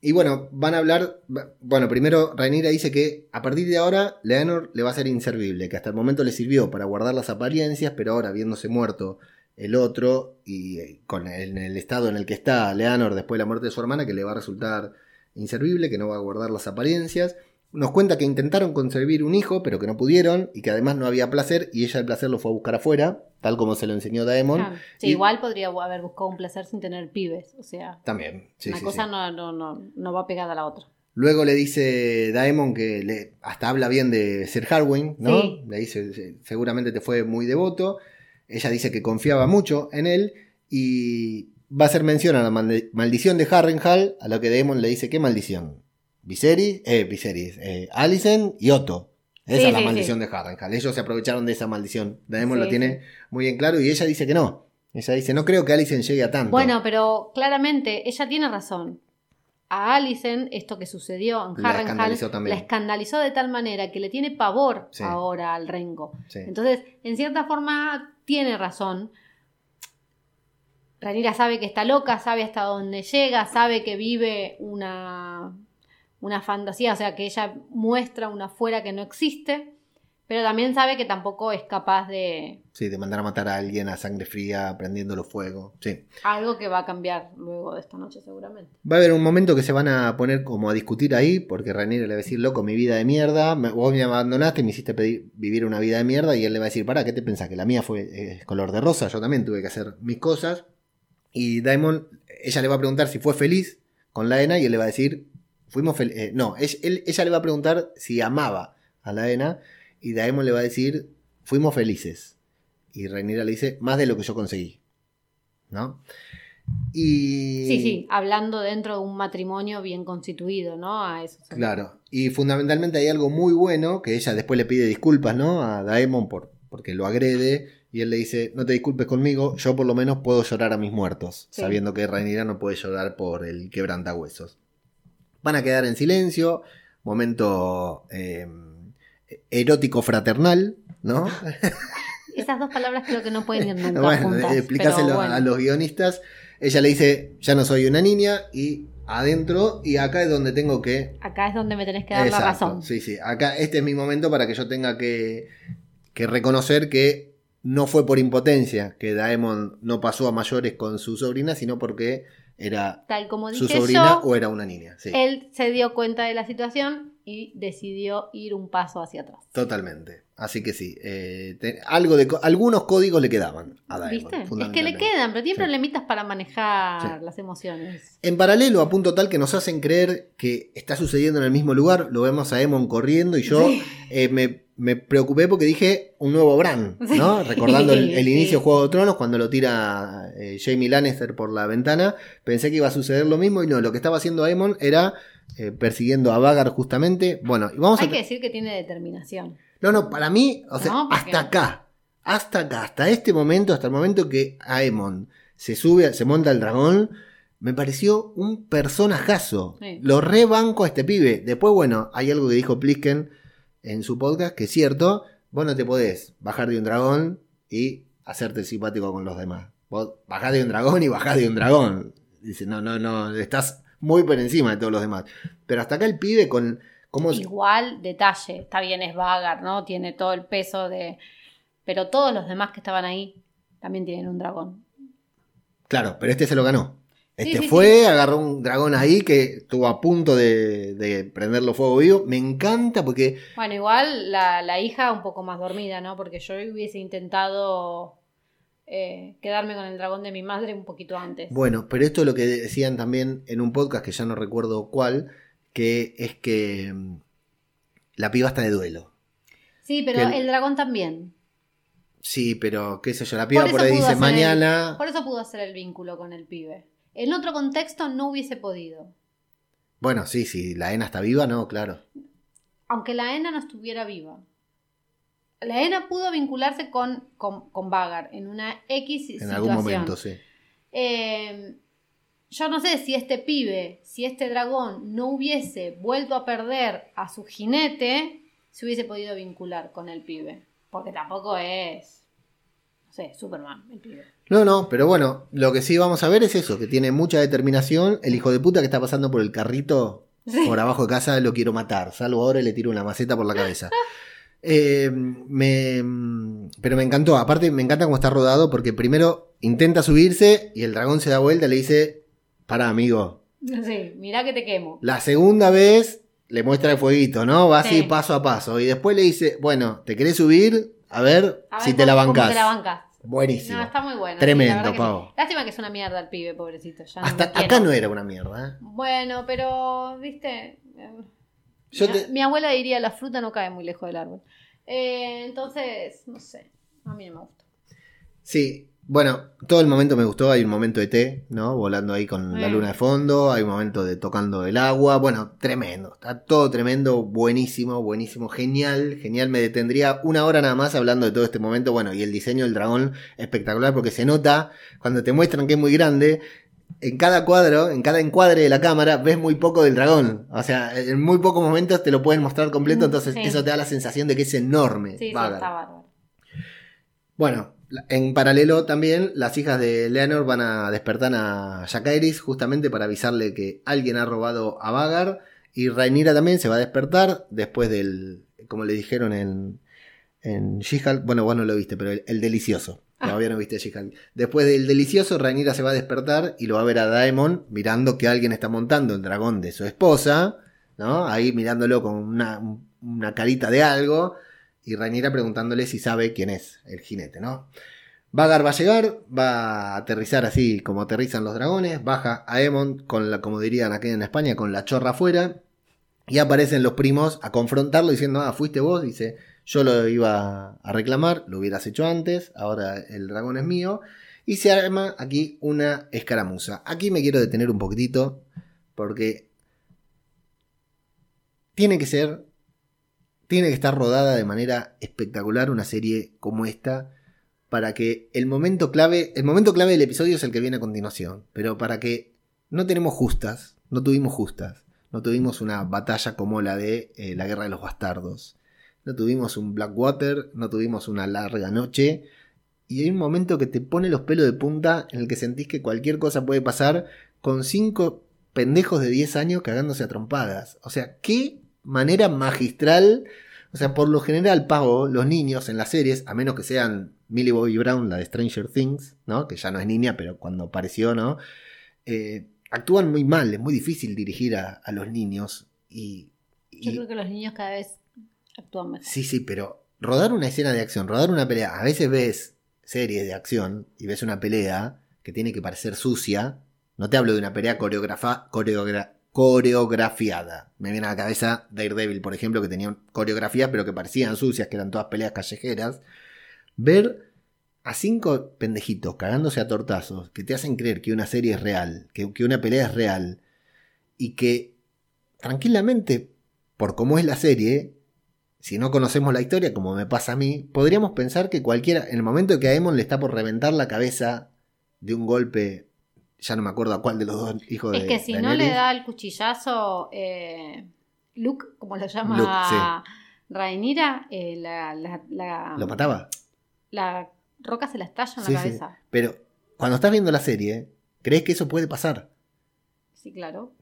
y bueno, van a hablar, bueno, primero Rhaenyra dice que a partir de ahora Leonor le va a ser inservible, que hasta el momento le sirvió para guardar las apariencias, pero ahora viéndose muerto el otro y eh, con el, en el estado en el que está Leonor después de la muerte de su hermana, que le va a resultar inservible, que no va a guardar las apariencias. Nos cuenta que intentaron concebir un hijo, pero que no pudieron, y que además no había placer, y ella el placer lo fue a buscar afuera, tal como se lo enseñó Daemon. Sí, Y- igual podría haber buscado un placer sin tener pibes. O sea, También, sí, una sí, cosa sí. No, no, no, no va pegada a la otra. Luego le dice Daemon que le, hasta habla bien de Sir Harwin, ¿no? Sí. Le dice, "Se- seguramente te fue muy devoto. Ella dice que confiaba mucho en él y va a hacer mención a la maldi- maldición de Harrenhal, a lo que Daemon le dice, ¿qué maldición? Viserys, eh, Viserys, eh, Alicent y Otto. Esa Sí, es la sí, maldición de Harrenhal. Ellos se aprovecharon de esa maldición. Daemon lo tiene muy en claro y ella dice que no. Ella dice, no creo que Alicent llegue a tanto. Bueno, pero claramente ella tiene razón. A Alicent, esto que sucedió en La Harrenhal, escandalizó la escandalizó de tal manera que le tiene pavor ahora al Rengo. Entonces, en cierta forma, tiene razón. Ranira sabe que está loca, sabe hasta dónde llega, sabe que vive una, una fantasía, o sea, que ella muestra una fuera que no existe, pero también sabe que tampoco es capaz de Sí, de mandar a matar a alguien a sangre fría, prendiéndolo fuego. Sí. algo que va a cambiar luego de esta noche seguramente. Va a haber un momento que se van a poner como a discutir ahí, porque Rhaenyra le va a decir, loco, mi vida de mierda, vos me abandonaste, me hiciste pedir- vivir una vida de mierda, y él le va a decir, pará, ¿qué te pensás? Que la mía fue eh, color de rosa, yo también tuve que hacer mis cosas. Y Daemon, ella le va a preguntar si fue feliz con Laena y él le va a decir, fuimos felices. no, él- ella le va a preguntar si amaba a Laena y Daemon le va a decir, fuimos felices. Y Rhaenyra le dice, más de lo que yo conseguí. ¿No? Y... Sí, sí, hablando dentro de un matrimonio bien constituido, ¿no? A eso. Claro, y fundamentalmente hay algo muy bueno que ella después le pide disculpas, ¿no? A Daemon por, porque lo agrede y él le dice, no te disculpes conmigo, yo por lo menos puedo llorar a mis muertos, Sí. sabiendo que Rhaenyra no puede llorar por el quebrantahuesos. Van a quedar en silencio, momento eh, erótico fraternal, ¿no? (laughs) Esas dos palabras creo que no pueden ir nunca bueno, juntas. explicáselo pero bueno. a los guionistas. Ella le dice, ya no soy una niña y adentro y acá es donde tengo que Acá es donde me tenés que dar la razón. Sí, sí. Acá este es mi momento para que yo tenga que, que reconocer que no fue por impotencia que Daemon no pasó a mayores con su sobrina, sino porque era Tal como su dije sobrina yo, o era una niña. Sí, él se dio cuenta de la situación y decidió ir un paso hacia atrás. totalmente. Así que sí, eh, te- algo de, algunos códigos le quedaban a Daemon. ¿Viste? Es que le quedan, pero tiene Sí. problemitas para manejar Sí. las emociones. En paralelo, a punto tal que nos hacen creer que está sucediendo en el mismo lugar, lo vemos a Emon corriendo y yo Sí. eh, me, me preocupé porque dije un nuevo Bran, ¿no? Recordando el, inicio de Juego de Tronos, cuando lo tira eh, Jamie Lannister por la ventana, pensé que iba a suceder lo mismo y no, lo que estaba haciendo Emon era eh, persiguiendo a Vagar justamente. Bueno, y vamos Hay a... que decir que tiene determinación. No, no, para mí, o sea, No, hasta acá, hasta acá, hasta este momento, hasta el momento que Aemon se sube, se monta el dragón, me pareció un personajazo. Sí. Lo rebanco a este pibe. Después, bueno, hay algo que dijo Plisken en su podcast, que es cierto, vos no te podés bajar de un dragón y hacerte simpático con los demás. Vos bajás de un dragón y bajás de un dragón. Dice, no, no, no, estás muy por encima de todos los demás. Pero hasta acá el pibe con... ¿cómo, Igual, detalle, está bien, es Vagar, ¿no? Tiene todo el peso de... Pero todos los demás que estaban ahí también tienen un dragón. Claro, pero este se lo ganó. Este sí, fue, agarró un dragón ahí que estuvo a punto de, de prenderlo fuego vivo. Me encanta porque, Bueno, igual la, la hija un poco más dormida, ¿no? Porque yo hubiese intentado eh, quedarme con el dragón de mi madre un poquito antes. bueno, pero esto es lo que decían también en un podcast que ya no recuerdo cuál, que es que mm, la piba está de duelo. sí, pero el- el dragón también. Sí, pero qué sé yo, la piba Por ahí dice mañana. Por eso pudo hacer el vínculo con el pibe. En otro contexto no hubiese podido. Bueno, sí, sí, la Ena está viva, no, claro. Aunque la Ena no estuviera viva. La Ena pudo vincularse con, con, con Vagar en una X En situación. algún momento, sí. Eh, yo no sé si este pibe, si este dragón no hubiese vuelto a perder a su jinete, se hubiese podido vincular con el pibe. Porque tampoco es, no sé, Superman, el pibe. No, no, pero bueno, lo que sí vamos a ver es eso, que tiene mucha determinación. El hijo de puta que está pasando por el carrito Sí. por abajo de casa lo quiero matar. Salvo ahora y le tiro una maceta por la cabeza. (laughs) Eh, me, pero me encantó. Aparte, me encanta cómo está rodado porque primero intenta subirse y el dragón se da vuelta y le dice: Para, amigo. (laughs) Sí, mirá que te quemo. La segunda vez le muestra el fueguito, ¿no? Va así Sí. paso a paso. Y después le dice: Bueno, ¿te querés subir? A ver, A ver si te la bancás. te la bancás. Buenísimo. No, está muy bueno. Tremendo, sí, que sí. Lástima que es una mierda el pibe, pobrecito. Ya Hasta acá no era una mierda. ¿eh? Bueno, pero, viste. Eh, Yo mi, te- mi abuela diría: la fruta no cae muy lejos del árbol. Eh, entonces, no sé. A mí no me gusta. Sí, bueno, todo el momento me gustó. Hay un momento de té, ¿no? Volando ahí con la Mm. luna de fondo. Hay un momento de tocando el agua. Bueno, tremendo. Está todo tremendo, buenísimo, buenísimo, genial, genial. Me detendría una hora nada más hablando de todo este momento. Bueno, y el diseño del dragón espectacular porque se nota cuando te muestran que es muy grande. En cada cuadro, en cada encuadre de la cámara, ves muy poco del dragón. O sea, en muy pocos momentos te lo pueden mostrar completo, Mm, entonces sí. eso te da la sensación de que es enorme. Sí, sí, está bárbaro. Bueno, en paralelo también las hijas de Leonor van a despertar a Jacaeris justamente para avisarle que alguien ha robado a Vagar y Rhaenyra también se va a despertar después del, como le dijeron en, en She-Hulk, bueno, vos no lo viste, pero el, el delicioso. Todavía no viste She-Hulk. Después del delicioso, Rhaenyra se va a despertar y lo va a ver a Daemon mirando que alguien está montando el dragón de su esposa, ¿no? Ahí mirándolo con una, una carita de algo y Rhaenyra preguntándole si sabe quién es el jinete, ¿no? Vagar va a llegar, va a aterrizar así como aterrizan los dragones, baja a Aemon con la, como dirían aquí en España, con la chorra afuera, y aparecen los primos a confrontarlo diciendo, ah, fuiste vos, dice, yo lo iba a reclamar, lo hubieras hecho antes, ahora el dragón es mío, y se arma aquí una escaramuza. Aquí me quiero detener un poquitito, porque tiene que ser, tiene que estar rodada de manera espectacular una serie como esta, para que el momento clave, el momento clave del episodio es el que viene a continuación, pero para que no tenemos justas, no tuvimos justas, no tuvimos una batalla como la de eh, la Guerra de los Bastardos, no tuvimos un Blackwater, no tuvimos una larga noche, y hay un momento que te pone los pelos de punta en el que sentís que cualquier cosa puede pasar con cinco pendejos de 10 años cagándose a trompadas. O sea, qué manera magistral. O sea, por lo general, pago los niños en las series, a menos que sean Millie Bobby Brown, la de Stranger Things, ¿no? Que ya no es niña, pero cuando apareció, ¿no? Eh, actúan muy mal, es muy difícil dirigir a, los niños. Y, Yo creo que los niños cada vez Sí, sí, pero rodar una escena de acción, rodar una pelea, a veces ves series de acción y ves una pelea que tiene que parecer sucia. No te hablo de una pelea coreografa, coreografiada. Me viene a la cabeza Daredevil, por ejemplo, que tenían coreografías pero que parecían sucias, que eran todas peleas callejeras ver a cinco pendejitos cagándose a tortazos que te hacen creer que una serie es real, que, que una pelea es real, y que tranquilamente, por cómo es la serie, si no conocemos la historia, como me pasa a mí, podríamos pensar que cualquiera, en el momento que a Emon le está por reventar la cabeza de un golpe, ya no me acuerdo a cuál de los dos hijos es de. Es que si no le da el cuchillazo, eh, Luke, como lo llama Rainira, eh, la, ¿Lo mataba? la roca se la estalla en la cabeza. Pero cuando estás viendo la serie, crees que eso puede pasar. Sí, claro.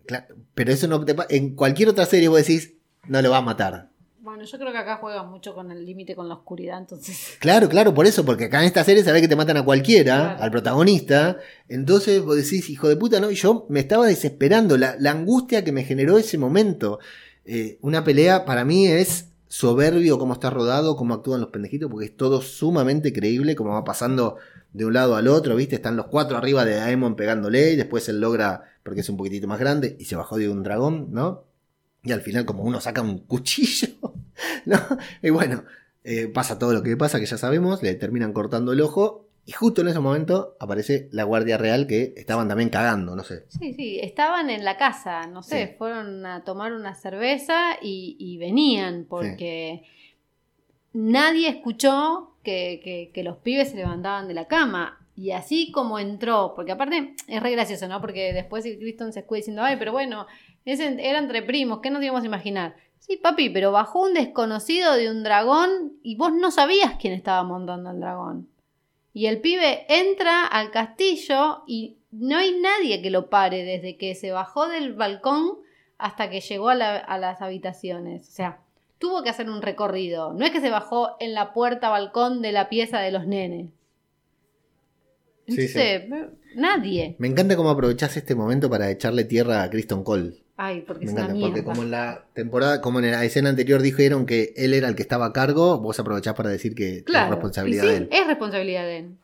pero eso no te En cualquier otra serie vos decís, no lo va a matar. Bueno, yo creo que acá juega mucho con el límite con la oscuridad, entonces. (laughs) Claro, claro, por eso, porque acá en esta serie sabés que te matan a cualquiera, al protagonista. Entonces vos decís, hijo de puta, no, y yo me estaba desesperando. La, angustia que me generó ese momento. Eh, una pelea para mí es soberbio cómo está rodado, cómo actúan los pendejitos, porque es todo sumamente creíble, como va pasando de un lado al otro, ¿viste? Están los cuatro arriba de Daemon pegándole, y después él logra, porque es un poquitito más grande, y se bajó de un dragón, ¿no? Y al final como uno saca un cuchillo, (laughs) ¿no? Y bueno, eh, pasa todo lo que pasa, que ya sabemos, le terminan cortando el ojo, y justo en ese momento aparece la Guardia Real que estaban también cagando, no sé. Sí, sí, estaban en la casa, no sé, fueron a tomar una cerveza y, venían porque nadie escuchó que, los pibes se levantaban de la cama. Y así como entró, porque aparte es re gracioso, ¿no? Porque después Criston se escucha diciendo, ay, pero bueno, era entre primos, ¿qué nos íbamos a imaginar? Sí, papi, pero bajó un desconocido de un dragón y vos no sabías quién estaba montando el dragón. Y el pibe entra al castillo y no hay nadie que lo pare desde que se bajó del balcón hasta que llegó a, las habitaciones. O sea, tuvo que hacer un recorrido. No es que se bajó en la puerta balcón de la pieza de los nenes. Entonces, nadie. Me encanta cómo aprovechás este momento para echarle tierra a Kristen Cole. Ay, porque es una Porque como en la temporada, como en la escena anterior dijeron que él era el que estaba a cargo, vos aprovechás para decir que es responsabilidad de él. Es responsabilidad de él.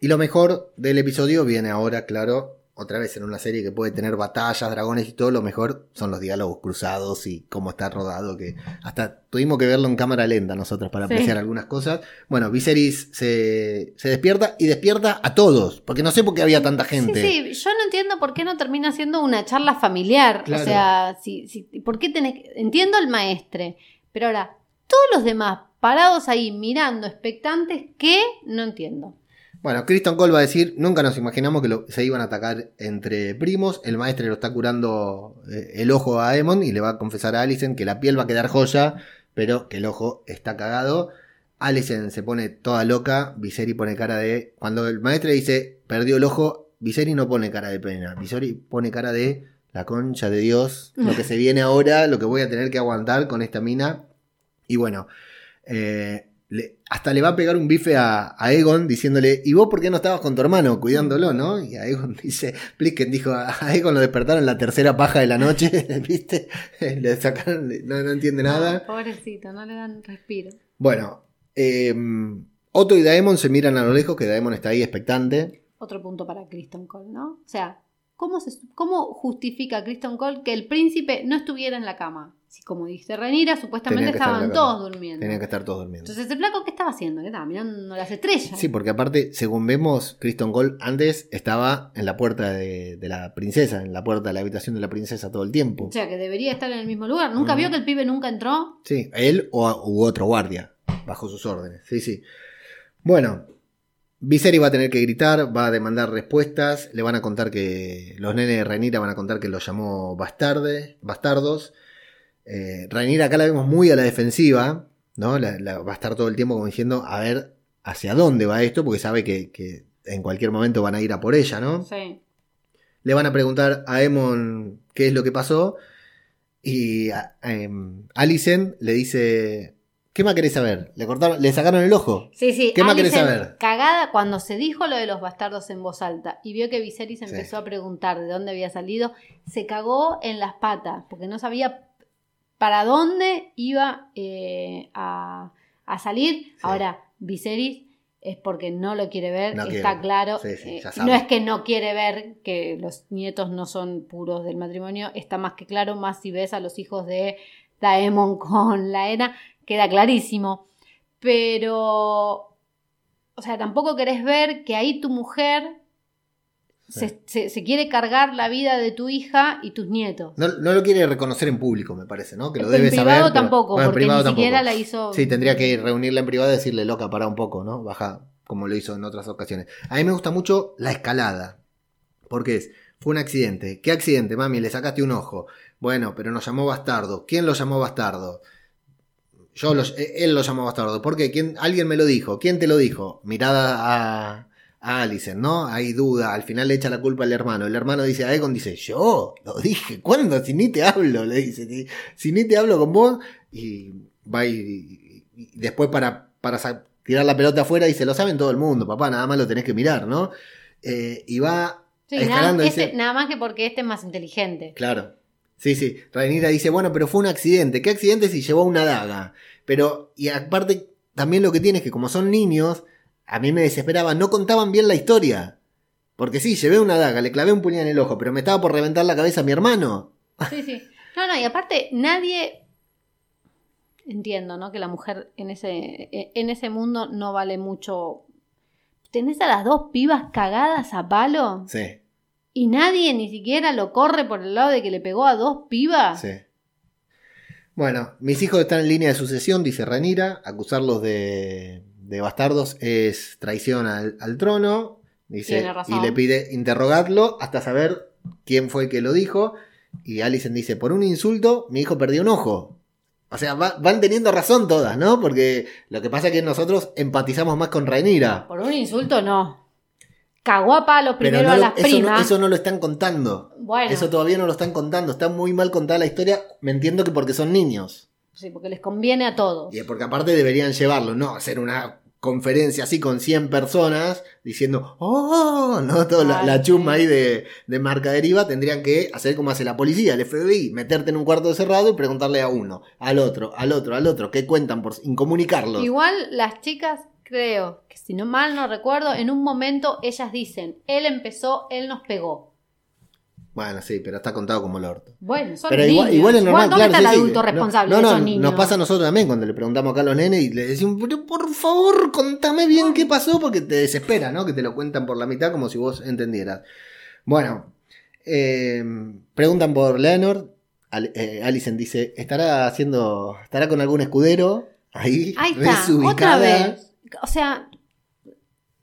Y lo mejor del episodio viene ahora, claro, otra vez en una serie que puede tener batallas, dragones y todo, lo mejor son los diálogos cruzados y cómo está rodado, que hasta tuvimos que verlo en cámara lenta nosotros para apreciar algunas cosas. Bueno, Viserys se, despierta y despierta a todos, porque no sé por qué había tanta gente. Sí, sí, yo no entiendo por qué no termina siendo una charla familiar. O sea, si, si, ¿por qué tenés Entiendo al maestre, pero ahora, todos los demás parados ahí mirando, expectantes, ¿qué? No entiendo. Bueno, Kristen Cole va a decir, nunca nos imaginamos que se iban a atacar entre primos, el maestro lo está curando eh, el ojo a Aemon y le va a confesar a Alicent que la piel va a quedar joya, pero que el ojo está cagado. Alicent se pone toda loca, Viseri pone cara de... Cuando el maestro dice, perdió el ojo, Viseri no pone cara de pena, Viseri pone cara de la concha de Dios, lo que se viene ahora, lo que voy a tener que aguantar con esta mina. Y bueno, eh, hasta le va a pegar un bife a, Egon diciéndole, ¿y vos por qué no estabas con tu hermano cuidándolo, no? Y a Egon (laughs) dice, Plisken dijo, a Egon lo despertaron la tercera paja de la noche, (laughs) ¿viste? (laughs) le sacaron, no, entiende nada. pobrecito, no le dan respiro. Bueno, em, Otto y Daemon se miran a lo lejos, que Daemon está ahí expectante. Otro punto para Kristen Cole, ¿no? O sea, ¿cómo, se, cómo justifica Kristen Cole que el príncipe no estuviera en la cama? Si, como dice Renira, supuestamente estaban todos durmiendo. Tenían que estar todos durmiendo. Entonces, ¿el flaco qué estaba haciendo? ¿Qué estaba mirando las estrellas? Sí, porque aparte, según vemos, Kristen Cole antes estaba en la puerta de, de la princesa, en la puerta de la habitación de la princesa todo el tiempo. O sea, que debería estar en el mismo lugar. ¿Nunca Mm. vio que el pibe nunca entró? Sí, él o u otro guardia, bajo sus órdenes. Sí, sí. Bueno, Viserys va a tener que gritar, va a demandar respuestas, le van a contar que los nenes de Rhaenyra van a contar que los llamó bastarde, bastardos. Eh, Rhaenyra acá la vemos muy a la defensiva, ¿no? La- la- va a estar todo el tiempo como diciendo, a ver hacia dónde va esto, porque sabe que, que en cualquier momento van a ir a por ella, ¿no? Sí. Le van a preguntar a Emon qué es lo que pasó. Y Alicent le dice: ¿Qué más querés saber? Le cortaron, le sacaron el ojo. Sí, sí. ¿Qué más querés saber? Cagada cuando se dijo lo de los bastardos en voz alta y vio que Viserys Sí. empezó a preguntar de dónde había salido, se cagó en las patas porque no sabía para dónde iba eh, a, a salir. Ahora, Viserys es porque no lo quiere ver, No está quiere. claro. Sí, sí, Eh, no es que no quiere ver que los nietos no son puros del matrimonio, está más que claro, más si ves a los hijos de Daemon con Laena, queda clarísimo. Pero, o sea, tampoco querés ver que ahí tu mujer Sí. se, se- se quiere cargar la vida de tu hija y tus nietos. No, no lo quiere reconocer en público, me parece, ¿no? Que lo en debe privado saber. pero- tampoco, Bueno, en porque privado ni siquiera tampoco. la hizo. Sí, tendría que reunirla en privado y decirle, loca, para un poco, ¿no? Baja, como lo hizo en otras ocasiones. A mí me gusta mucho la escalada. Porque es, fue un accidente. ¿Qué accidente, mami? Le sacaste un ojo. Bueno, pero nos llamó bastardo. ¿Quién lo llamó bastardo? Yo lo- eh, él lo llamó bastardo. ¿Por qué? ¿Quién, alguien me lo dijo. ¿Quién te lo dijo? Mirada a, a Alicent, ¿no? Hay duda. Al final le echa la culpa al hermano. El hermano dice a Egon, dice, yo lo dije. ¿Cuándo? Si ni te hablo, le dice. Si, si ni te hablo con vos. Y va y, después para, para tirar la pelota afuera dice, lo saben todo el mundo, papá, nada más lo tenés que mirar, ¿no? Eh, y va Sí, nada, escalando. este- dice, nada más que porque este es más inteligente. Claro. Sí, sí. Rhaenyra dice, bueno, pero fue un accidente. ¿Qué accidente si llevó una daga? Pero, y aparte, también lo que tiene es que como son niños, a mí me desesperaba, no contaban bien la historia. Porque sí, llevé una daga, le clavé un puñal en el ojo, pero me estaba por reventar la cabeza a mi hermano. Sí, sí. No, no, y aparte, nadie. Entiendo, ¿no? Que la mujer en ese, en ese mundo no vale mucho. Tenés a las dos pibas cagadas a palo Sí, y nadie ni siquiera lo corre por el lado de que le pegó a dos pibas. sí. Bueno, mis hijos están en línea de sucesión, dice Ranira. Acusarlos de, de bastardos es traición al, al trono. Dice, y le pide interrogarlo hasta saber quién fue el que lo dijo. Y Alicent dice, por un insulto, mi hijo perdió un ojo. O sea, va- van teniendo razón todas, ¿no? Porque lo que pasa es que nosotros empatizamos más con Rhaenyra. Por un insulto, no. Cagó a palos Pero primero no a lo- las eso, no, primas. eso no lo están contando. Bueno, Eso todavía no lo están contando. Está muy mal contada la historia. Me entiendo que porque son niños. Sí, porque les conviene a todos. Y porque aparte deberían llevarlo, no hacer una conferencia así con 100 personas diciendo, oh, no, toda la, la chusma sí. ahí de, de marca deriva, tendrían que hacer como hace la policía, el FBI, meterte en un cuarto cerrado y preguntarle a uno, al otro, al otro, al otro, ¿qué cuentan por incomunicarlos? Igual las chicas, creo que si no mal no recuerdo, en un momento ellas dicen, él empezó, él nos pegó. Bueno, sí, pero está contado como el orto. Bueno, son Pero niños. igual, igual es normal, ¿Dónde claro. está el sí, adulto responsable No, de no, esos niños? nos pasa a nosotros también cuando le preguntamos acá a los nenes y le decimos, pero por favor, contame bien qué pasó, porque te desespera, ¿no? Que te lo cuentan por la mitad como si vos entendieras. Bueno, eh, preguntan por Leonard. Al- eh, Alicent dice, ¿estará haciendo, estará con algún escudero? Ahí, Ahí está, otra vez. O sea,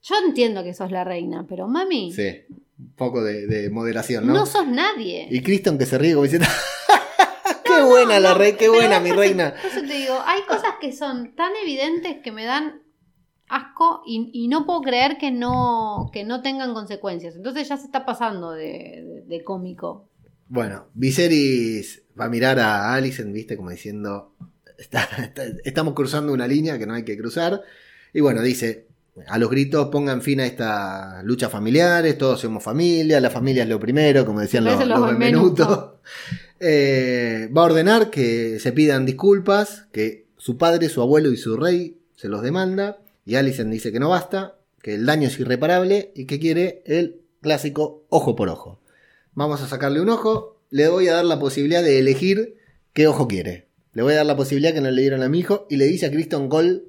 yo entiendo que sos la reina, pero mami, Sí, un poco de, de moderación, no, ¿no? sos nadie. Y Kristen que se ríe como diciendo, (laughs) qué buena la rey, qué buena mi reina. Por eso te digo, hay cosas que son tan evidentes que me dan asco y, y no puedo creer que no, que no tengan consecuencias. Entonces ya se está pasando de, de- de cómico. Bueno, Viserys va a mirar a Alicent, viste, como diciendo, "Está- está- estamos cruzando una línea que no hay que cruzar. Y bueno, dice, a los gritos pongan fin a estas luchas familiares, todos somos familia, la familia es lo primero, como decían los, los. Benvenuto. (laughs) Eh, va a ordenar que se pidan disculpas, que su padre, su abuelo y su rey se los demanda, Y Alicent dice que no basta, que el daño es irreparable y que quiere el clásico ojo por ojo. Vamos a sacarle un ojo, le voy a dar la posibilidad de elegir qué ojo quiere. Le voy a dar la posibilidad que no le dieron a mi hijo y le dice a Criston Cole,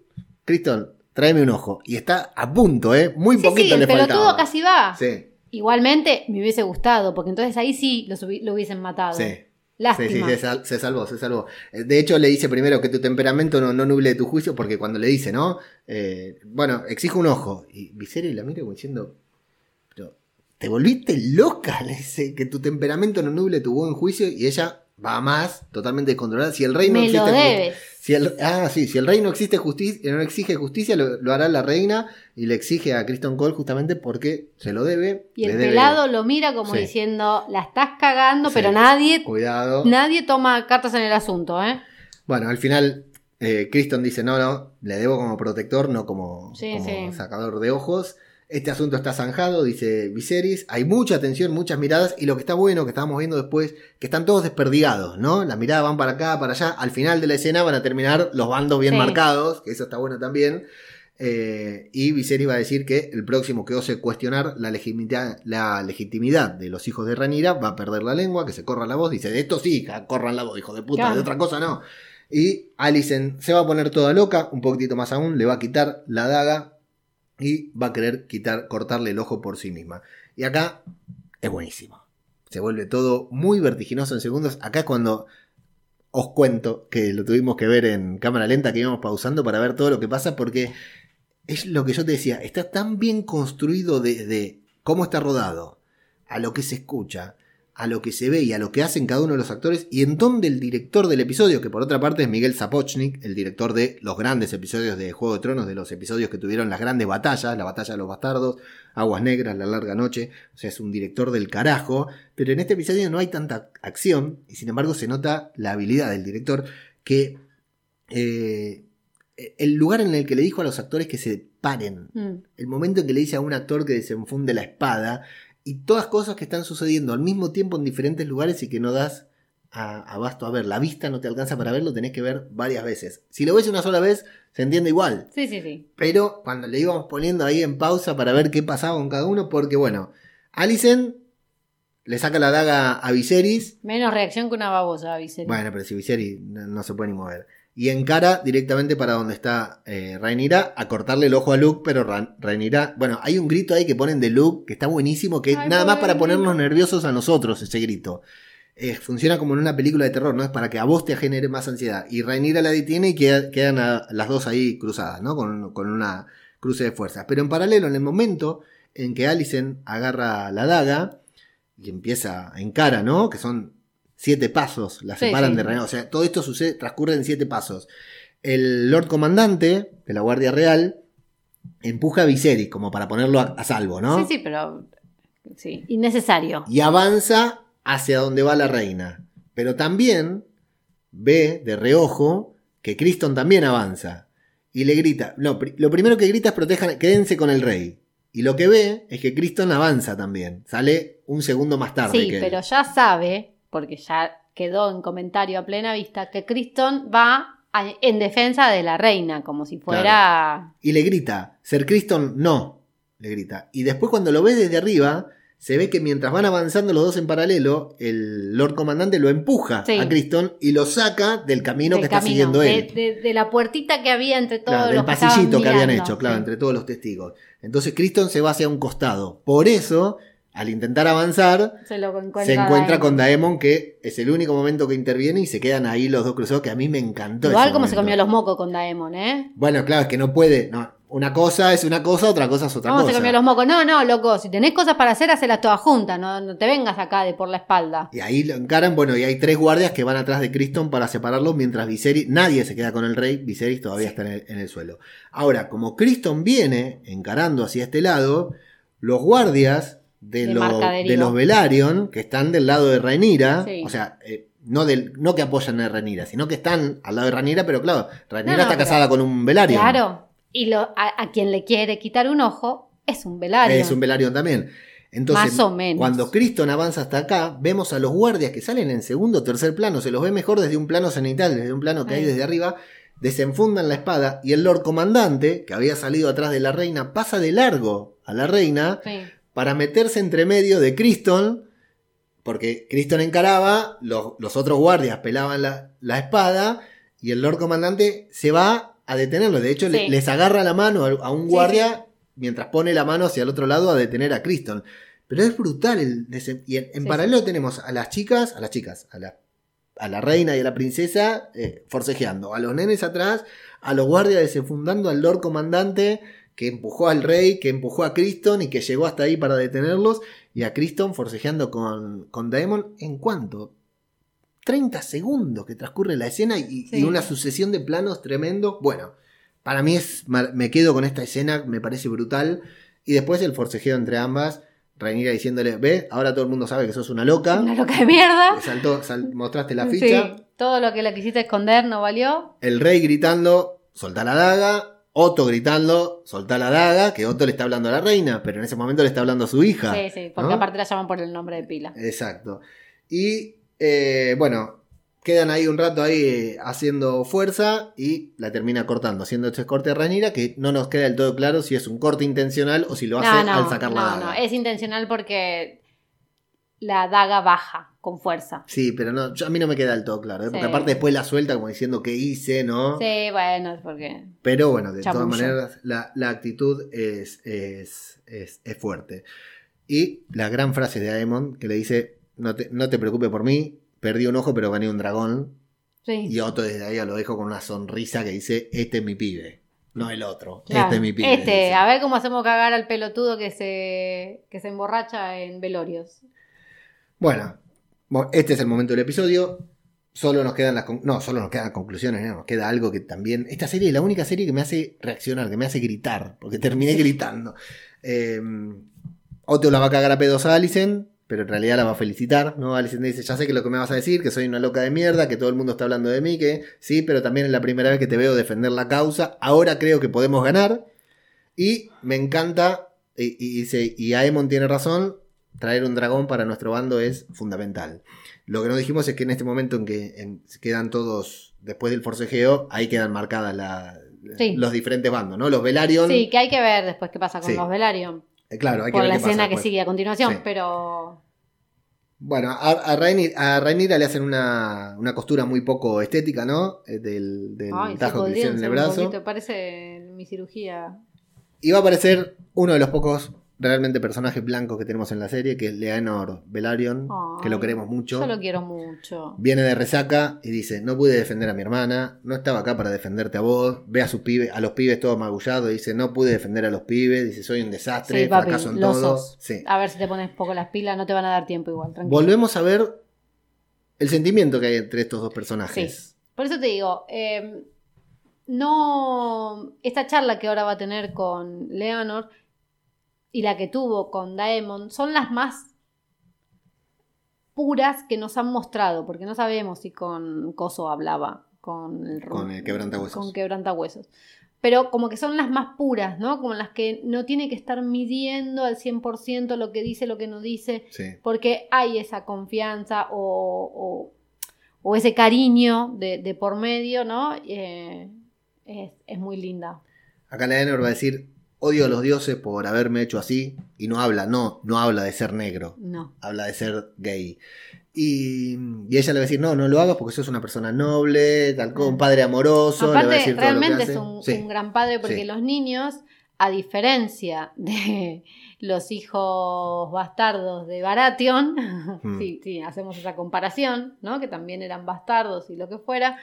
Criston, tráeme un ojo. Y está a punto, ¿eh? Muy Sí, poquito sí, le pero faltaba. todo casi va. Sí, Igualmente me hubiese gustado, porque entonces ahí sí lo, lo hubiesen matado. sí. Sí, sí, Lástima. se, sal- se salvó, se salvó. Eh, De hecho, le dice primero que tu temperamento no, no nuble tu juicio, porque cuando le dice, ¿no? Eh, bueno, exijo un ojo. Y Viserys la mira como diciendo, pero, ¿te volviste loca? (laughs) Le dice, que tu temperamento no nuble tu buen juicio, y ella va más, totalmente descontrolada. Si el rey no me lo existe. debes. Si el, ah, sí, si el rey no existe justicia, no exige justicia, lo, lo hará la reina y le exige a Kristen Cole justamente porque se lo debe. Y el debe- pelado lo mira como Sí. diciendo, la estás cagando, Sí. pero nadie, Cuidado. nadie toma cartas en el asunto, ¿eh? Bueno, al final, eh, Criston dice: No, no, le debo como protector, no como, Sí, como sí. sacador de ojos. Este asunto está zanjado, dice Viserys. Hay mucha atención, muchas miradas. Y lo que está bueno, que estábamos viendo después, que están todos desperdigados, ¿no? Las miradas van para acá, para allá. Al final de la escena van a terminar los bandos bien Sí. marcados, que eso está bueno también. Eh, y Viserys va a decir que el próximo que ose cuestionar la legitimidad, la legitimidad de los hijos de Ranira va a perder la lengua, que se corra la voz. Dice: De esto sí, corran la voz, hijo de puta, Claro. de otra cosa no. Y Alicent se va a poner toda loca, un poquitito más aún, le va a quitar la daga y va a querer quitar, cortarle el ojo por sí misma. Y acá es buenísimo. Se vuelve todo muy vertiginoso en segundos. Acá cuando os cuento que lo tuvimos que ver en cámara lenta, que íbamos pausando para ver todo lo que pasa, porque es lo que yo te decía, está tan bien construido desde cómo está rodado, a lo que se escucha, a lo que se ve y a lo que hacen cada uno de los actores, y en donde el director del episodio, que por otra parte es Miguel Zapochnik, el director de los grandes episodios de Juego de Tronos, de los episodios que tuvieron las grandes batallas, la batalla de los bastardos, Aguas Negras, La Larga Noche, o sea, es un director del carajo, pero en este episodio no hay tanta acción, y sin embargo se nota la habilidad del director, que eh, el lugar en el que le dijo a los actores que se paren, Mm. el momento en que le dice a un actor que desenfunde la espada y todas cosas que están sucediendo al mismo tiempo en diferentes lugares y que no das a- abasto a ver. La vista no te alcanza para verlo, tenés que ver varias veces. Si lo ves una sola vez, se entiende igual. Sí, sí, sí. Pero cuando le íbamos poniendo ahí en pausa para ver qué pasaba con cada uno, porque bueno, Alicent le saca la daga a Viserys. Menos reacción que una babosa, Viserys. Bueno, pero si Viserys no, no se puede ni mover. Y encara directamente para donde está eh, Rhaenyra a cortarle el ojo a Luke, pero Ra- Rhaenyra... Bueno, hay un grito ahí que ponen de Luke que está buenísimo, que Ay, nada más para ponernos nerviosos a nosotros ese grito. Eh, funciona como en una película de terror, ¿no? Es para que a vos te genere más ansiedad. Y Rhaenyra la detiene y queda- quedan a- las dos ahí cruzadas, ¿no? Con, con una cruce de fuerzas. Pero en paralelo, en el momento en que Alicent agarra la daga y empieza a encara, ¿no? Que son siete pasos, la separan sí. de Rhaenyra. O sea, todo esto sucede, transcurre en siete pasos. El Lord Comandante de la Guardia Real empuja a Viserys como para ponerlo a, a salvo, ¿no? Sí, sí, pero. Sí, innecesario. y avanza hacia donde va la reina. Pero también ve de reojo que Criston también avanza. Y le grita. No, lo primero que grita es protejan, quédense con el rey. Y lo que ve es que Criston avanza también. Sale un segundo más tarde. Sí, que él. pero ya sabe, porque ya quedó en comentario a plena vista, que Criston va a- en defensa de la reina, como si fuera. Y le grita, Ser Criston, no. Le grita. Y después cuando lo ve desde arriba, se ve que mientras van avanzando los dos en paralelo, el Lord Comandante lo empuja Sí. a Criston y lo saca del camino del que está camino, siguiendo él. de- de la puertita que había entre todos Claro, los del que pasillito que habían mirando, hecho, claro, sí. entre todos los testigos. Entonces Criston se va hacia un costado. Por eso, al intentar avanzar, Se lo encuentra, se encuentra Daemon. con Daemon, que es el único momento que interviene y se quedan ahí los dos cruzados, que a mí me encantó. Igual ese como se comió los mocos con Daemon, ¿eh? Bueno, claro, es que no puede. No, una cosa es una cosa, otra cosa es otra ¿Cómo cosa. se comió los mocos? No, no, loco, si tenés cosas para hacer, hacelas todas juntas, no, no te vengas acá de por la espalda. Y ahí lo encaran, bueno, y hay tres guardias que van atrás de Criston para separarlos, mientras Viserys, nadie se queda con el rey, Viserys todavía está en el, en el suelo. Ahora, como Criston viene encarando hacia este lado, los guardias de, De lo- Marcaderío. de los Velaryon, que están del lado de Rhaenyra, Sí. o sea, eh, no, del, no que apoyan a Rhaenyra, sino que están al lado de Rhaenyra, pero claro, Rhaenyra No, no, está casada con un Velaryon. Claro. Y lo, a, a quien le quiere quitar un ojo es un velario. Es un Velaryon también. Entonces, Más o menos. cuando Criston avanza hasta acá, vemos a los guardias que salen en segundo o tercer plano. Se los ve mejor desde un plano cenital, desde un plano que hay desde arriba. desenfundan la espada y el Lord Comandante, que había salido atrás de la reina, pasa de largo a la reina Sí. Para meterse entre medio de Criston, porque Criston encaraba, los, los otros guardias pelaban la, la espada y el Lord Comandante se va a detenerlo. De hecho, le- les agarra la mano a, un Sí, guardia mientras pone la mano hacia el otro lado a detener a Criston. Pero es brutal. El, y en, paralelo tenemos a las chicas, a las chicas, a la, a la reina y a la princesa eh, forcejeando, a los nenes atrás, a los guardias desenfundando al Lord Comandante que empujó al rey, que empujó a Criston y que llegó hasta ahí para detenerlos, y a Criston forcejeando con, con Daemon en cuanto 30 segundos que transcurre la escena y, una sucesión de planos tremendo. Bueno, para mí es me quedo con esta escena, me parece brutal. Y después el forcejeo entre ambas, Rhaenyra diciéndole, ve, ahora todo el mundo sabe que sos una loca. Una loca de mierda. Saltó, sal- mostraste la ficha. Sí, todo lo que la quisiste esconder no valió. El rey gritando, soltá la daga. Otto gritando, soltá la daga, que Otto le está hablando a la reina, pero en ese momento le está hablando a su hija. Sí, sí, porque ¿no? aparte la llaman por el nombre de pila. Exacto. Y eh, bueno, quedan ahí un rato ahí eh, haciendo fuerza y la termina cortando, haciendo este corte a Rhaenyra que no nos queda del todo claro si es un corte intencional o si lo hace No, no, al sacar la no, daga. no, es intencional porque la daga baja con fuerza. Sí, pero no, yo- a mí no me queda del todo claro, ¿eh? porque Sí. aparte después la suelta como diciendo que hice, ¿no? Sí, bueno, es porque. Pero bueno, de todas maneras, la, la actitud es, es, es- es fuerte. Y la gran frase de Aemon que le dice: no te, no te preocupes por mí, perdí un ojo, pero gané un dragón. Sí. Y Otto desde ahí lo dejo con una sonrisa que dice: Este es mi pibe, no el otro. Claro. Este es mi pibe. Este, dice. a ver cómo hacemos cagar al pelotudo que se, que se emborracha en velorios. Bueno, este es el momento del episodio. Solo nos quedan las no, solo nos quedan conclusiones, no, nos queda algo que también. Esta serie es la única serie que me hace reaccionar, que me hace gritar, porque terminé gritando. Eh, Otto la va a cagar a pedos a Alicent, pero en realidad la va a felicitar, ¿no? Alicent dice, ya sé que lo que me vas a decir, que soy una loca de mierda, que todo el mundo está hablando de mí, que sí, pero también es la primera vez que te veo defender la causa. Ahora creo que podemos ganar. Y me encanta, y, y dice, y Aemon tiene razón, traer un dragón para nuestro bando es fundamental. Lo que no dijimos es que en este momento en que en- quedan todos, después del forcejeo, ahí quedan marcadas la- Sí. los diferentes bandos, ¿no? Los Velaryon. Sí, que hay que ver después qué pasa con Sí. los Velaryon. eh, claro, hay que Por ver la qué pasa escena que sigue a continuación, Sí. pero. Bueno, a, a, a le hacen una, una costura muy poco estética, ¿no? Eh, Del, del Ay, tajo que le hicieron en el un brazo. poquito, parece mi cirugía. Y va a aparecer uno de los pocos realmente personajes blancos que tenemos en la serie, que es Leonor Velaryon, Ay, que lo queremos mucho. Yo lo quiero mucho. Viene de resaca y dice, no pude defender a mi hermana, no estaba acá para defenderte a vos, ve a sus pibes, a los pibes todos magullados, dice, no pude defender a los pibes, dice, soy un desastre, Sí, papi, fracaso en todo. Sí. A ver si te pones poco las pilas, no te van a dar tiempo igual, tranquilo. Volvemos a ver el sentimiento que hay entre estos dos personajes. Por eso te digo, eh, no. Esta charla que ahora va a tener con Leonor y la que tuvo con Daemon son las más puras que nos han mostrado, porque no sabemos si con Coso hablaba, con el, Con el quebrantahuesos. Con quebrantahuesos. Pero como que son las más puras, ¿no? Como las que no tiene que estar midiendo al 100% lo que dice, lo que no dice Sí. porque hay esa confianza o, o- o ese cariño de, de por medio, ¿no? Eh, es, es muy linda. Acá Leonor va a decir, odio a los dioses por haberme hecho así, y no habla, no, no habla de ser negro, No. habla de ser gay. Y, y ella le va a decir, no, no lo hagas porque sos una persona noble, tal como un padre amoroso. le va a Aparte, decir realmente es un, Sí. un gran padre porque Sí. los niños, a diferencia de (laughs) los hijos bastardos de Baratheon, (laughs) Mm. si sí, hacemos esa comparación, ¿no? Que también eran bastardos y lo que fuera,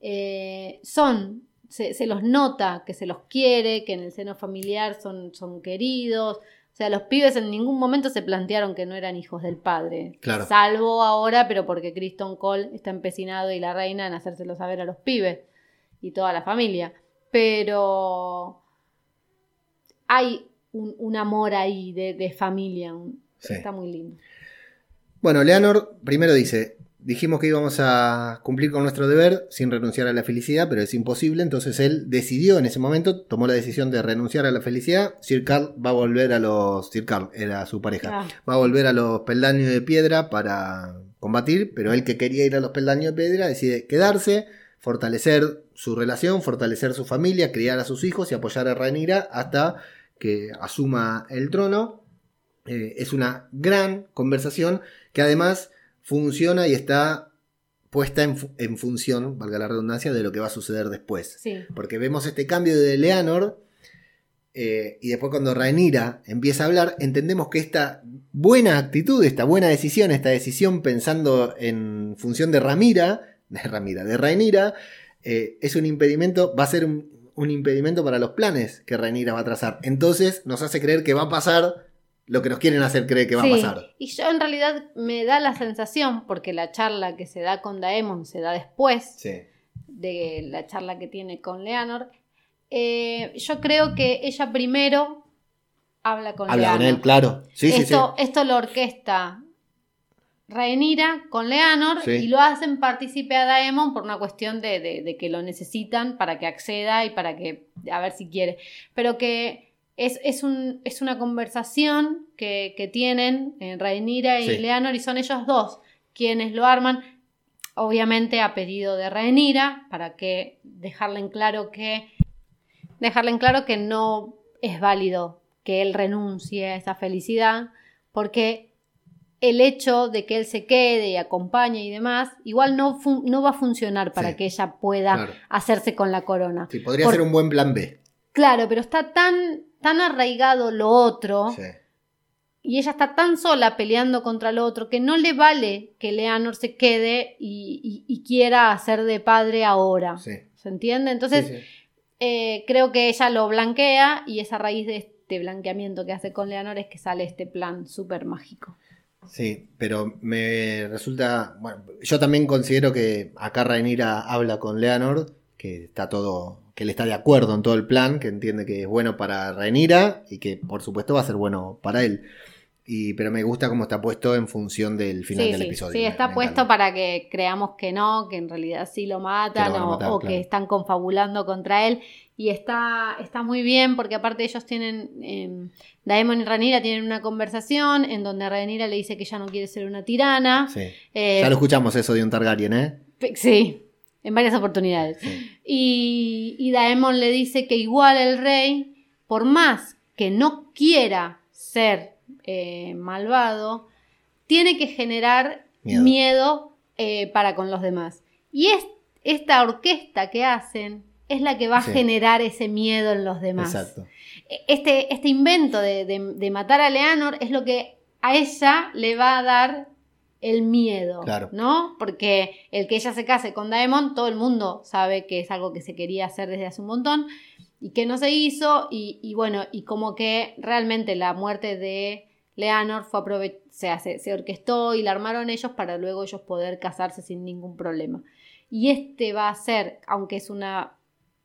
eh, son, se, se los nota que se los quiere, que en el seno familiar son, son queridos. O sea, los pibes en ningún momento se plantearon que no eran hijos del padre. Claro. Salvo ahora, pero porque Criston Cole está empecinado y la reina en hacérselo saber a los pibes y toda la familia. Pero hay un, un amor ahí de, de familia. Sí. Está muy lindo. Bueno, Leonor primero dice, dijimos que íbamos a cumplir con nuestro deber sin renunciar a la felicidad, pero es imposible, entonces él decidió en ese momento, tomó la decisión de renunciar a la felicidad, Sir Carl va a volver a los... Sir Carl era su pareja, Ah. va a volver a los peldaños de piedra para combatir, pero él que quería ir a los peldaños de piedra decide quedarse, fortalecer su relación, fortalecer su familia, criar a sus hijos y apoyar a Rhaenyra hasta que asuma el trono. Eh, es una gran conversación que además funciona y está puesta en, en función, valga la redundancia, de lo que va a suceder después. Sí. Porque vemos este cambio de Leanor eh, y después cuando Rhaenyra empieza a hablar, entendemos que esta buena actitud, esta buena decisión, esta decisión pensando en función de Ramira, de Ramira, de Rhaenyra, eh, es un impedimento, va a ser un, un impedimento para los planes que Rhaenyra va a trazar. Entonces nos hace creer que va a pasar lo que nos quieren hacer creer que va Sí, a pasar. Y yo en realidad me da la sensación, porque la charla que se da con Daemon se da después Sí. de la charla que tiene con Leonor, eh, yo creo que ella primero habla con Habla con él, claro. Sí. esto, esto lo orquesta Rhaenyra con Leonor Sí. y lo hacen partícipe a Daemon por una cuestión de, de- de que lo necesitan para que acceda y para que, a ver si quiere. Pero que es, es, un, es una conversación que, que tienen eh, Rhaenyra y Sí. Leonor y son ellos dos quienes lo arman, obviamente a pedido de Rhaenyra, para que dejarle en claro que dejarle en claro que no es válido que él renuncie a esa felicidad, porque el hecho de que él se quede y acompañe y demás, igual no, no va a funcionar para Sí. que ella pueda Claro. hacerse con la corona. Sí, podría Por- ser un buen plan B. Claro, pero está tan, tan arraigado lo otro Sí. y ella está tan sola peleando contra lo otro que no le vale que Leonor se quede y, y- y quiera hacer de padre ahora. Sí. ¿Se entiende? Entonces, Sí, eh, creo que ella lo blanquea y es a raíz de este blanqueamiento que hace con Leonor es que sale este plan súper mágico. Sí, pero me resulta. Bueno, yo también considero que acá Rhaenyra habla con Leonor, que está todo. Que él está de acuerdo en todo el plan, que entiende que es bueno para Rhaenyra y que por supuesto va a ser bueno para él. Y, pero me gusta cómo está puesto en función del final sí, del sí, episodio. sí, está me puesto para que creamos que no, que en realidad sí lo matan lo o, matar, o claro. que están confabulando contra él. Y está, está muy bien porque aparte ellos tienen, eh, Daemon y Rhaenyra tienen una conversación en donde Rhaenyra le dice que ya no quiere ser una tirana. Sí. Eh, Ya lo escuchamos eso de un Targaryen, ¿eh? sí, en varias oportunidades. Sí. Y, y Daemon le dice que igual el rey, por más que no quiera ser eh, malvado, tiene que generar Miedo. miedo, eh, para con los demás. Y es, esta orquesta que hacen es la que va a Sí. generar ese miedo en los demás. Exacto. Este, este invento de, de- de matar a Leonor es lo que a ella le va a dar el miedo, Claro. ¿no? Porque el que ella se case con Daemon, todo el mundo sabe que es algo que se quería hacer desde hace un montón y que no se hizo y, y bueno, y como que realmente la muerte de Leonor fue aprove- se, hace- se orquestó y la armaron ellos para luego ellos poder casarse sin ningún problema. Y este va a ser, aunque es una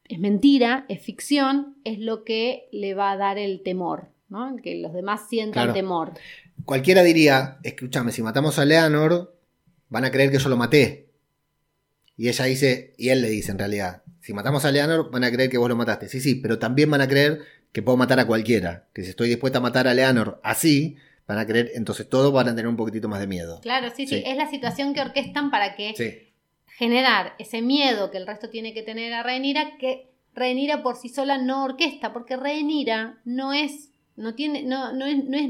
es mentira, es ficción, es lo que le va a dar el temor, ¿no? El Que los demás sientan Claro. temor. Cualquiera diría, escúchame, si matamos a Leonor, van a creer que yo lo maté. Y ella dice, y él le dice en realidad, si matamos a Leonor, van a creer que vos lo mataste. Sí, sí, pero también van a creer que puedo matar a cualquiera. Que si estoy dispuesta a matar a Leonor así, van a creer, entonces todos van a tener un poquitito más de miedo. Claro, sí, sí, Sí. es la situación que orquestan para que Sí, generar ese miedo que el resto tiene que tener a Rhaenyra, que Rhaenyra por sí sola no orquesta, porque Rhaenyra no es, no tiene, no, no es, no es,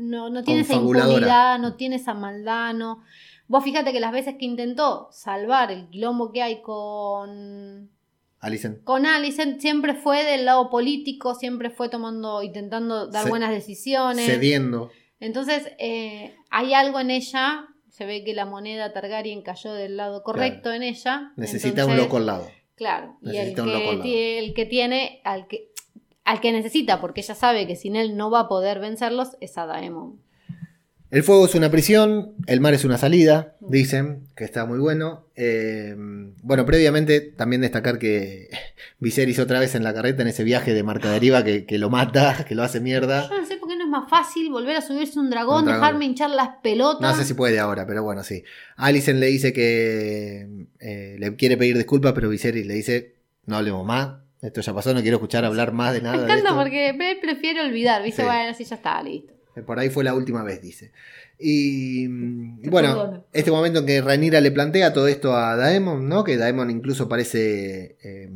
no, no tiene esa impunidad, no tiene esa maldad, no. Vos fíjate que las veces que intentó salvar el quilombo que hay con Alicent. con Alicent siempre fue del lado político, siempre fue tomando, intentando dar buenas decisiones. Cediendo. Entonces, eh, hay algo en ella, se ve que la moneda Targaryen cayó del lado correcto en ella. Necesita entonces, un loco al lado. Claro, y el Necesita un loco al que, lado. el que tiene, al que, al que necesita, porque ella sabe que sin él no va a poder vencerlos, es a Daemon. El fuego es una prisión, el mar es una salida, dicen, que está muy bueno. Eh, bueno, previamente también destacar que (laughs) Viserys otra vez en la carreta en ese viaje de marca deriva que, que lo mata, (laughs) que lo hace mierda. Yo no sé por qué no es más fácil volver a subirse un dragón, Un dragón. dejarme hinchar las pelotas. No sé si puede ahora, pero bueno, sí. Alicent le dice que eh, le quiere pedir disculpas, pero Viserys le dice, no hablemos más, esto ya pasó, no quiero escuchar hablar más de nada. Me de encanta esto". porque él prefiere olvidar, ¿viste? Sí. Bueno, sí, ya está, listo. Por ahí fue la última vez, dice. Y, y Te bueno, este momento en que Rhaenyra le plantea todo esto a Daemon, ¿no? Que Daemon incluso parece eh,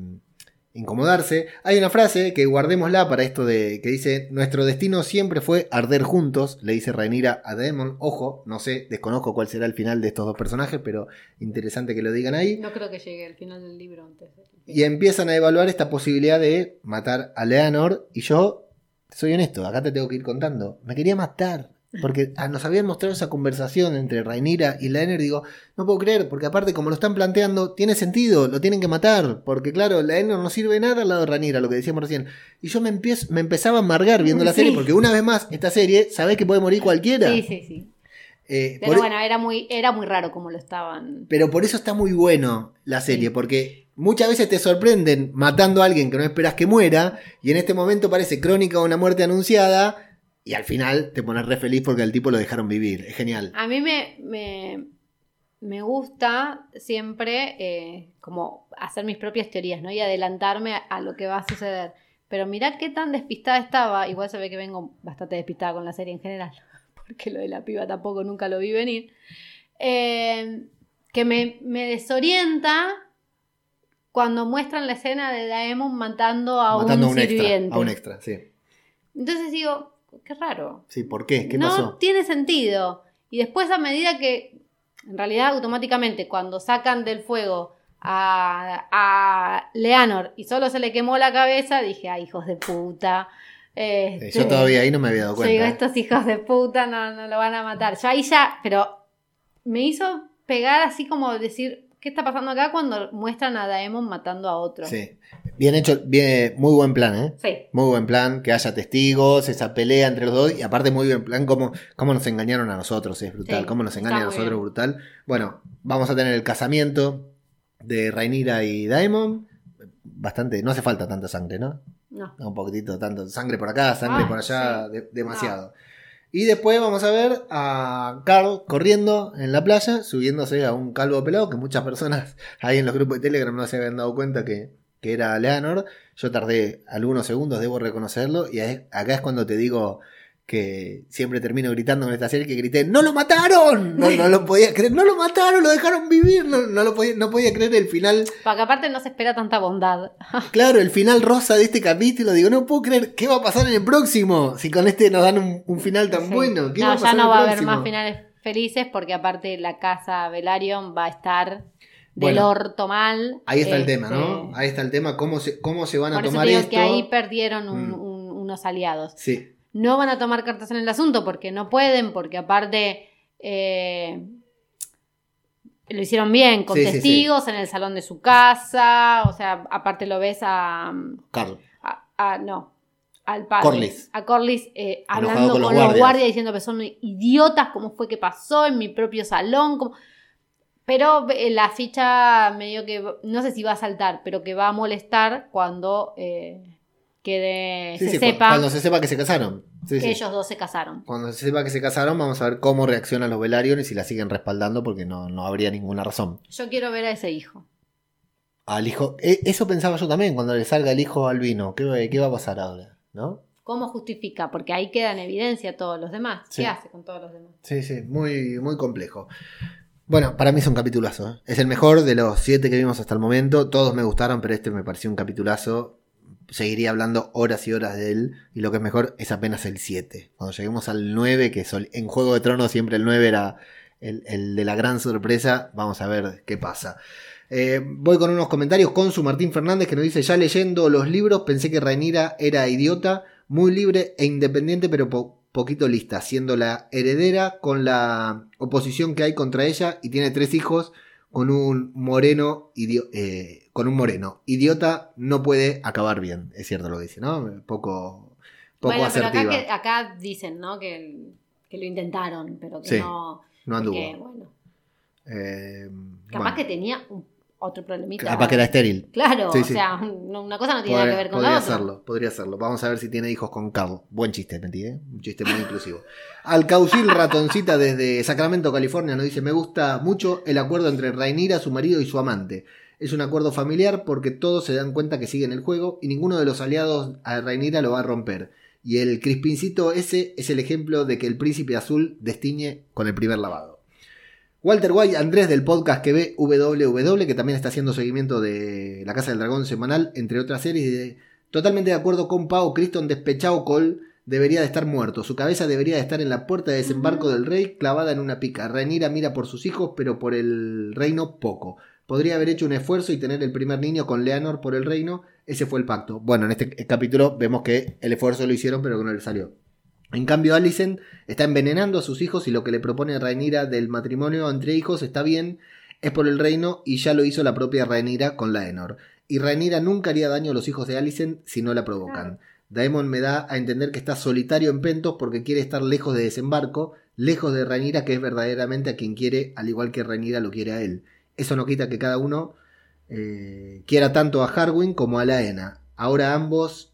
incomodarse. Hay una frase que guardémosla para esto de que dice nuestro destino siempre fue arder juntos, le dice Rhaenyra a Daemon. Ojo, no sé, desconozco cuál será el final de estos dos personajes, pero interesante que lo digan ahí. No creo que llegue al final del libro antes. Y empiezan a evaluar esta posibilidad de matar a Leonor. Y yo, soy honesto, acá te tengo que ir contando. Me quería matar. Porque ah, nos habían mostrado esa conversación entre Rhaenyra y Leonor. Digo, no puedo creer, porque aparte, como lo están planteando, tiene sentido, lo tienen que matar. Porque claro, Leonor no sirve nada al lado de Rhaenyra, lo que decíamos recién. Y yo me, empiezo, me empezaba a amargar viendo la Sí. serie, porque una vez más, esta serie, sabés que puede morir cualquiera. Sí, sí, sí. Eh, Pero por- bueno, era muy, era muy raro como lo estaban. Pero por eso está muy bueno la serie, Sí. porque muchas veces te sorprenden matando a alguien que no esperas que muera, y en este momento parece crónica de una muerte anunciada, y al final te pones re feliz porque al tipo lo dejaron vivir. Es genial. A mí me, me, me gusta siempre eh, como hacer mis propias teorías, ¿no? Y adelantarme a, a lo que va a suceder. Pero mirá qué tan despistada estaba. Igual se ve que vengo bastante despistada con la serie en general. (laughs) Porque lo de la piba tampoco nunca lo vi venir. Eh, que me, me desorienta cuando muestran la escena de Daemon matando a Matando a un extra. sirviente. A un extra, sí. Entonces digo, qué raro Sí, ¿por qué? ¿Qué no pasó? tiene sentido. Y después a medida que, en realidad automáticamente, cuando sacan del fuego a, a Leanor y solo se le quemó la cabeza, dije, ay, hijos de puta. Eh, Este, Yo todavía ahí no me había dado yo digo, cuenta. estos hijos de puta no, no lo van a matar. Yo ahí ya, pero me hizo pegar así como decir, ¿qué está pasando acá cuando muestran a Daemon matando a otro? Sí. Bien hecho, bien, muy buen plan, ¿eh? Sí. Muy buen plan, que haya testigos, esa pelea entre los dos, y aparte muy buen plan, cómo, cómo nos engañaron a nosotros, es brutal, Sí, cómo nos engañan a nosotros, bien. brutal. Bueno, vamos a tener el casamiento de Rhaenyra y Daemon, bastante, no hace falta tanta sangre, ¿no? No. Un poquitito, tanto, sangre por acá, sangre Ay, por allá, sí. de- demasiado. Y después vamos a ver a Carl corriendo en la playa, subiéndose a un calvo pelado, que muchas personas (laughs) ahí en los grupos de Telegram no se habían dado cuenta que, que era Leonor. Yo tardé algunos segundos, debo reconocerlo, y acá es cuando te digo que siempre termino gritando en esta serie que grité ¡No lo mataron! No, no lo podía creer, no lo mataron, lo dejaron vivir, no, no lo podía, no podía creer el final, Porque aparte no se espera tanta bondad. (laughs) claro, el final rosa de este capítulo, digo, no puedo creer, ¿qué va a pasar en el próximo? Si con este nos dan un, un final tan Sí. bueno, ¿qué no, va a pasar ya no va a haber más finales felices porque aparte la casa Velaryon va a estar del Bueno, orto mal. Ahí está el Este, tema, ¿no? Ahí está el tema, cómo se, cómo se van a eso tomar te digo esto. que ahí perdieron un- Mm. un- unos aliados. Sí, No van a tomar cartas en el asunto porque no pueden, porque aparte eh, lo hicieron bien, con Sí, sí, sí. testigos en el salón de su casa, o sea, aparte lo ves a... Carl. a- a- no, al padre. Corlys. A Corlys eh, hablando con con, los los guardias. guardias. diciendo que son idiotas, cómo fue que pasó en mi propio salón. cómo- Pero eh, la ficha medio que, no sé si va a saltar, pero que va a molestar cuando eh, quede, Sí, se sí, cu- sepa Cuando se sepa que se casaron. Sí, que ellos dos se casaron. Cuando se sepa que se casaron, vamos a ver cómo reaccionan los Velaryon y si la siguen respaldando, porque no, no habría ninguna razón. Yo quiero ver a ese hijo. Al hijo. eh, Eso pensaba yo también, cuando le salga el hijo albino. ¿Qué, qué va a pasar ahora? ¿No? ¿Cómo justifica? Porque ahí queda en evidencia todos los demás. ¿Qué hace con todos los demás? Sí, sí, muy, muy complejo. Bueno, para mí es un capitulazo. ¿eh? Es el mejor de los siete que vimos hasta el momento. Todos me gustaron, pero este me pareció un capitulazo. Seguiría hablando horas y horas de él. Y lo que es mejor es apenas el 7. Cuando lleguemos al 9, que en Juego de Tronos siempre el 9 era el, de la gran sorpresa. Vamos a ver qué pasa. Eh, voy con unos comentarios con su Martín Fernández que nos dice: Ya leyendo los libros, pensé que Rhaenyra era idiota, muy libre e independiente, pero po- poquito lista, siendo la heredera con la oposición que hay contra ella y tiene tres hijos con un moreno idio- eh, con un moreno. Idiota no puede acabar bien, es cierto lo que dice, ¿no? Poco, poco bueno, pero acá, que- acá dicen, ¿no? Que, que lo intentaron, pero que Sí, no. no anduvo. que, bueno, Eh, capaz bueno, que tenía un- otro problemita. capaz que era estéril. Claro, Sí, o sí. sea, un- una cosa no tiene nada que ver con podría la otra. hacerlo, podría hacerlo. Vamos a ver si tiene hijos con Carl. Buen chiste, metí, ¿eh? Un chiste muy inclusivo. Alcaucil Ratoncita desde Sacramento, California, nos dice: Me gusta mucho el acuerdo entre Rhaenyra, su marido y su amante. Es un acuerdo familiar porque todos se dan cuenta que siguen el juego y ninguno de los aliados a Rhaenyra lo va a romper. Y el crispincito ese es el ejemplo de que el príncipe azul destiñe con el primer lavado. Walter White, Andrés del podcast que ve WWW, que también está haciendo seguimiento de La Casa del Dragón semanal, entre otras series. de- totalmente de acuerdo con Pau, Criston despechado Cole debería de estar muerto. Su cabeza debería de estar en la puerta de desembarco del rey, clavada en una pica. Rhaenyra mira por sus hijos, pero por el reino poco. Podría haber hecho un esfuerzo y tener el primer niño con Leonor por el reino. Ese fue el pacto. Bueno, en este capítulo vemos que el esfuerzo lo hicieron, pero que no le salió. En cambio, Alicent está envenenando a sus hijos y lo que le propone Rhaenyra del matrimonio entre hijos está bien, es por el reino y ya lo hizo la propia Rhaenyra con Laenor. Y Rhaenyra nunca haría daño a los hijos de Alicent si no la provocan. Daemon me da a entender que está solitario en Pentos porque quiere estar lejos de desembarco, lejos de Rhaenyra que es verdaderamente a quien quiere, al igual que Rhaenyra lo quiere a él. Eso no quita que cada uno eh, quiera tanto a Harwin como a Laena. Ahora ambos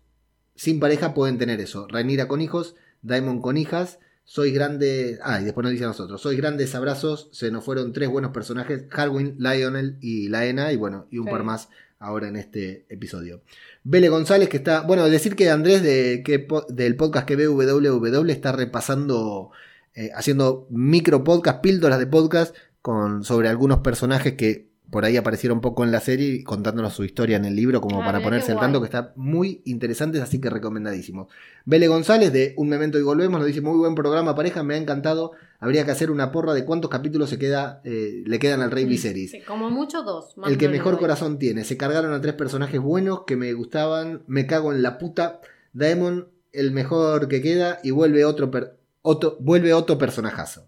sin pareja pueden tener eso. Rhaenyra con hijos, Daemon con hijas. Sois grandes. Ah, y después nos dice a nosotros. Sois grandes abrazos. Se nos fueron tres buenos personajes: Harwin, Lionel y Laena. Y bueno, y un Sí. par más ahora en este episodio. Vele González, que está. Bueno, decir que Andrés de, que, del podcast que ve WWW está repasando. eh, haciendo micro podcast, píldoras de podcast. Con, sobre algunos personajes que por ahí aparecieron poco en la serie contándonos su historia en el libro como Ah, para ponerse al tanto que está muy interesantes, así que recomendadísimo. Vele González de Un Memento y Volvemos nos dice muy buen programa pareja, me ha encantado. Habría que hacer una porra de cuántos capítulos se queda, eh, le quedan al Rey Viserys. Sí, como mucho dos. más El que mejor doy. corazón tiene. Se cargaron a tres personajes buenos que me gustaban. Me cago en la puta. Daemon, el mejor que queda. Y vuelve otro, per- otro, vuelve otro personajazo.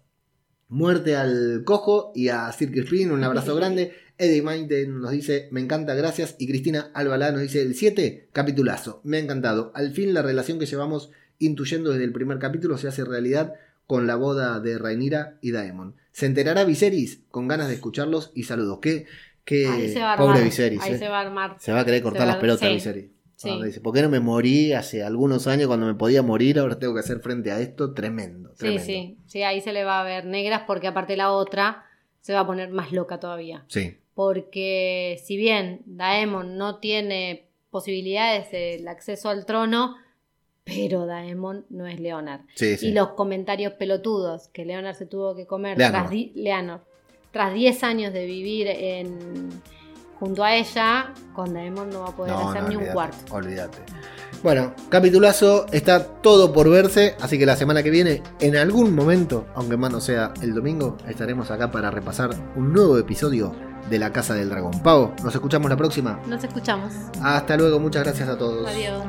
Muerte al cojo y a Sir Crispin. Un abrazo (laughs) grande. Eddie Maiten nos dice, me encanta, gracias. Y Cristina Albalá nos dice, el 7, capitulazo. Me ha encantado. Al fin la relación que llevamos intuyendo desde el primer capítulo se hace realidad con la boda de Rhaenyra y Daemon. ¿Se enterará Viserys? Con ganas de escucharlos y saludos. Qué, qué Ahí se va a pobre armar. Viserys. Ahí eh. se va a armar. Se va a querer cortar las pelotas sí. Viserys. Sí. Cuando dice, ¿por qué no me morí hace algunos años cuando me podía morir? Ahora tengo que hacer frente a esto. Tremendo. Sí, tremendo. sí. Sí, ahí se le va a ver negras porque aparte la otra se va a poner más loca todavía. Sí. Porque si bien Daemon no tiene posibilidades del acceso al trono, pero Daemon no es Leonard. Sí, sí. Y los comentarios pelotudos que Leonard se tuvo que comer Leonor. tras, Leonor, tras 10 años de vivir en, junto a ella, con Daemon no va a poder No, hacer no, ni un cuarto. Olvídate. Bueno, capitulazo, está todo por verse, así que la semana que viene, en algún momento, aunque más no sea el domingo, estaremos acá para repasar un nuevo episodio de La Casa del Dragón. Pavo, nos escuchamos la próxima. Nos escuchamos. Hasta luego, muchas gracias a todos. Adiós.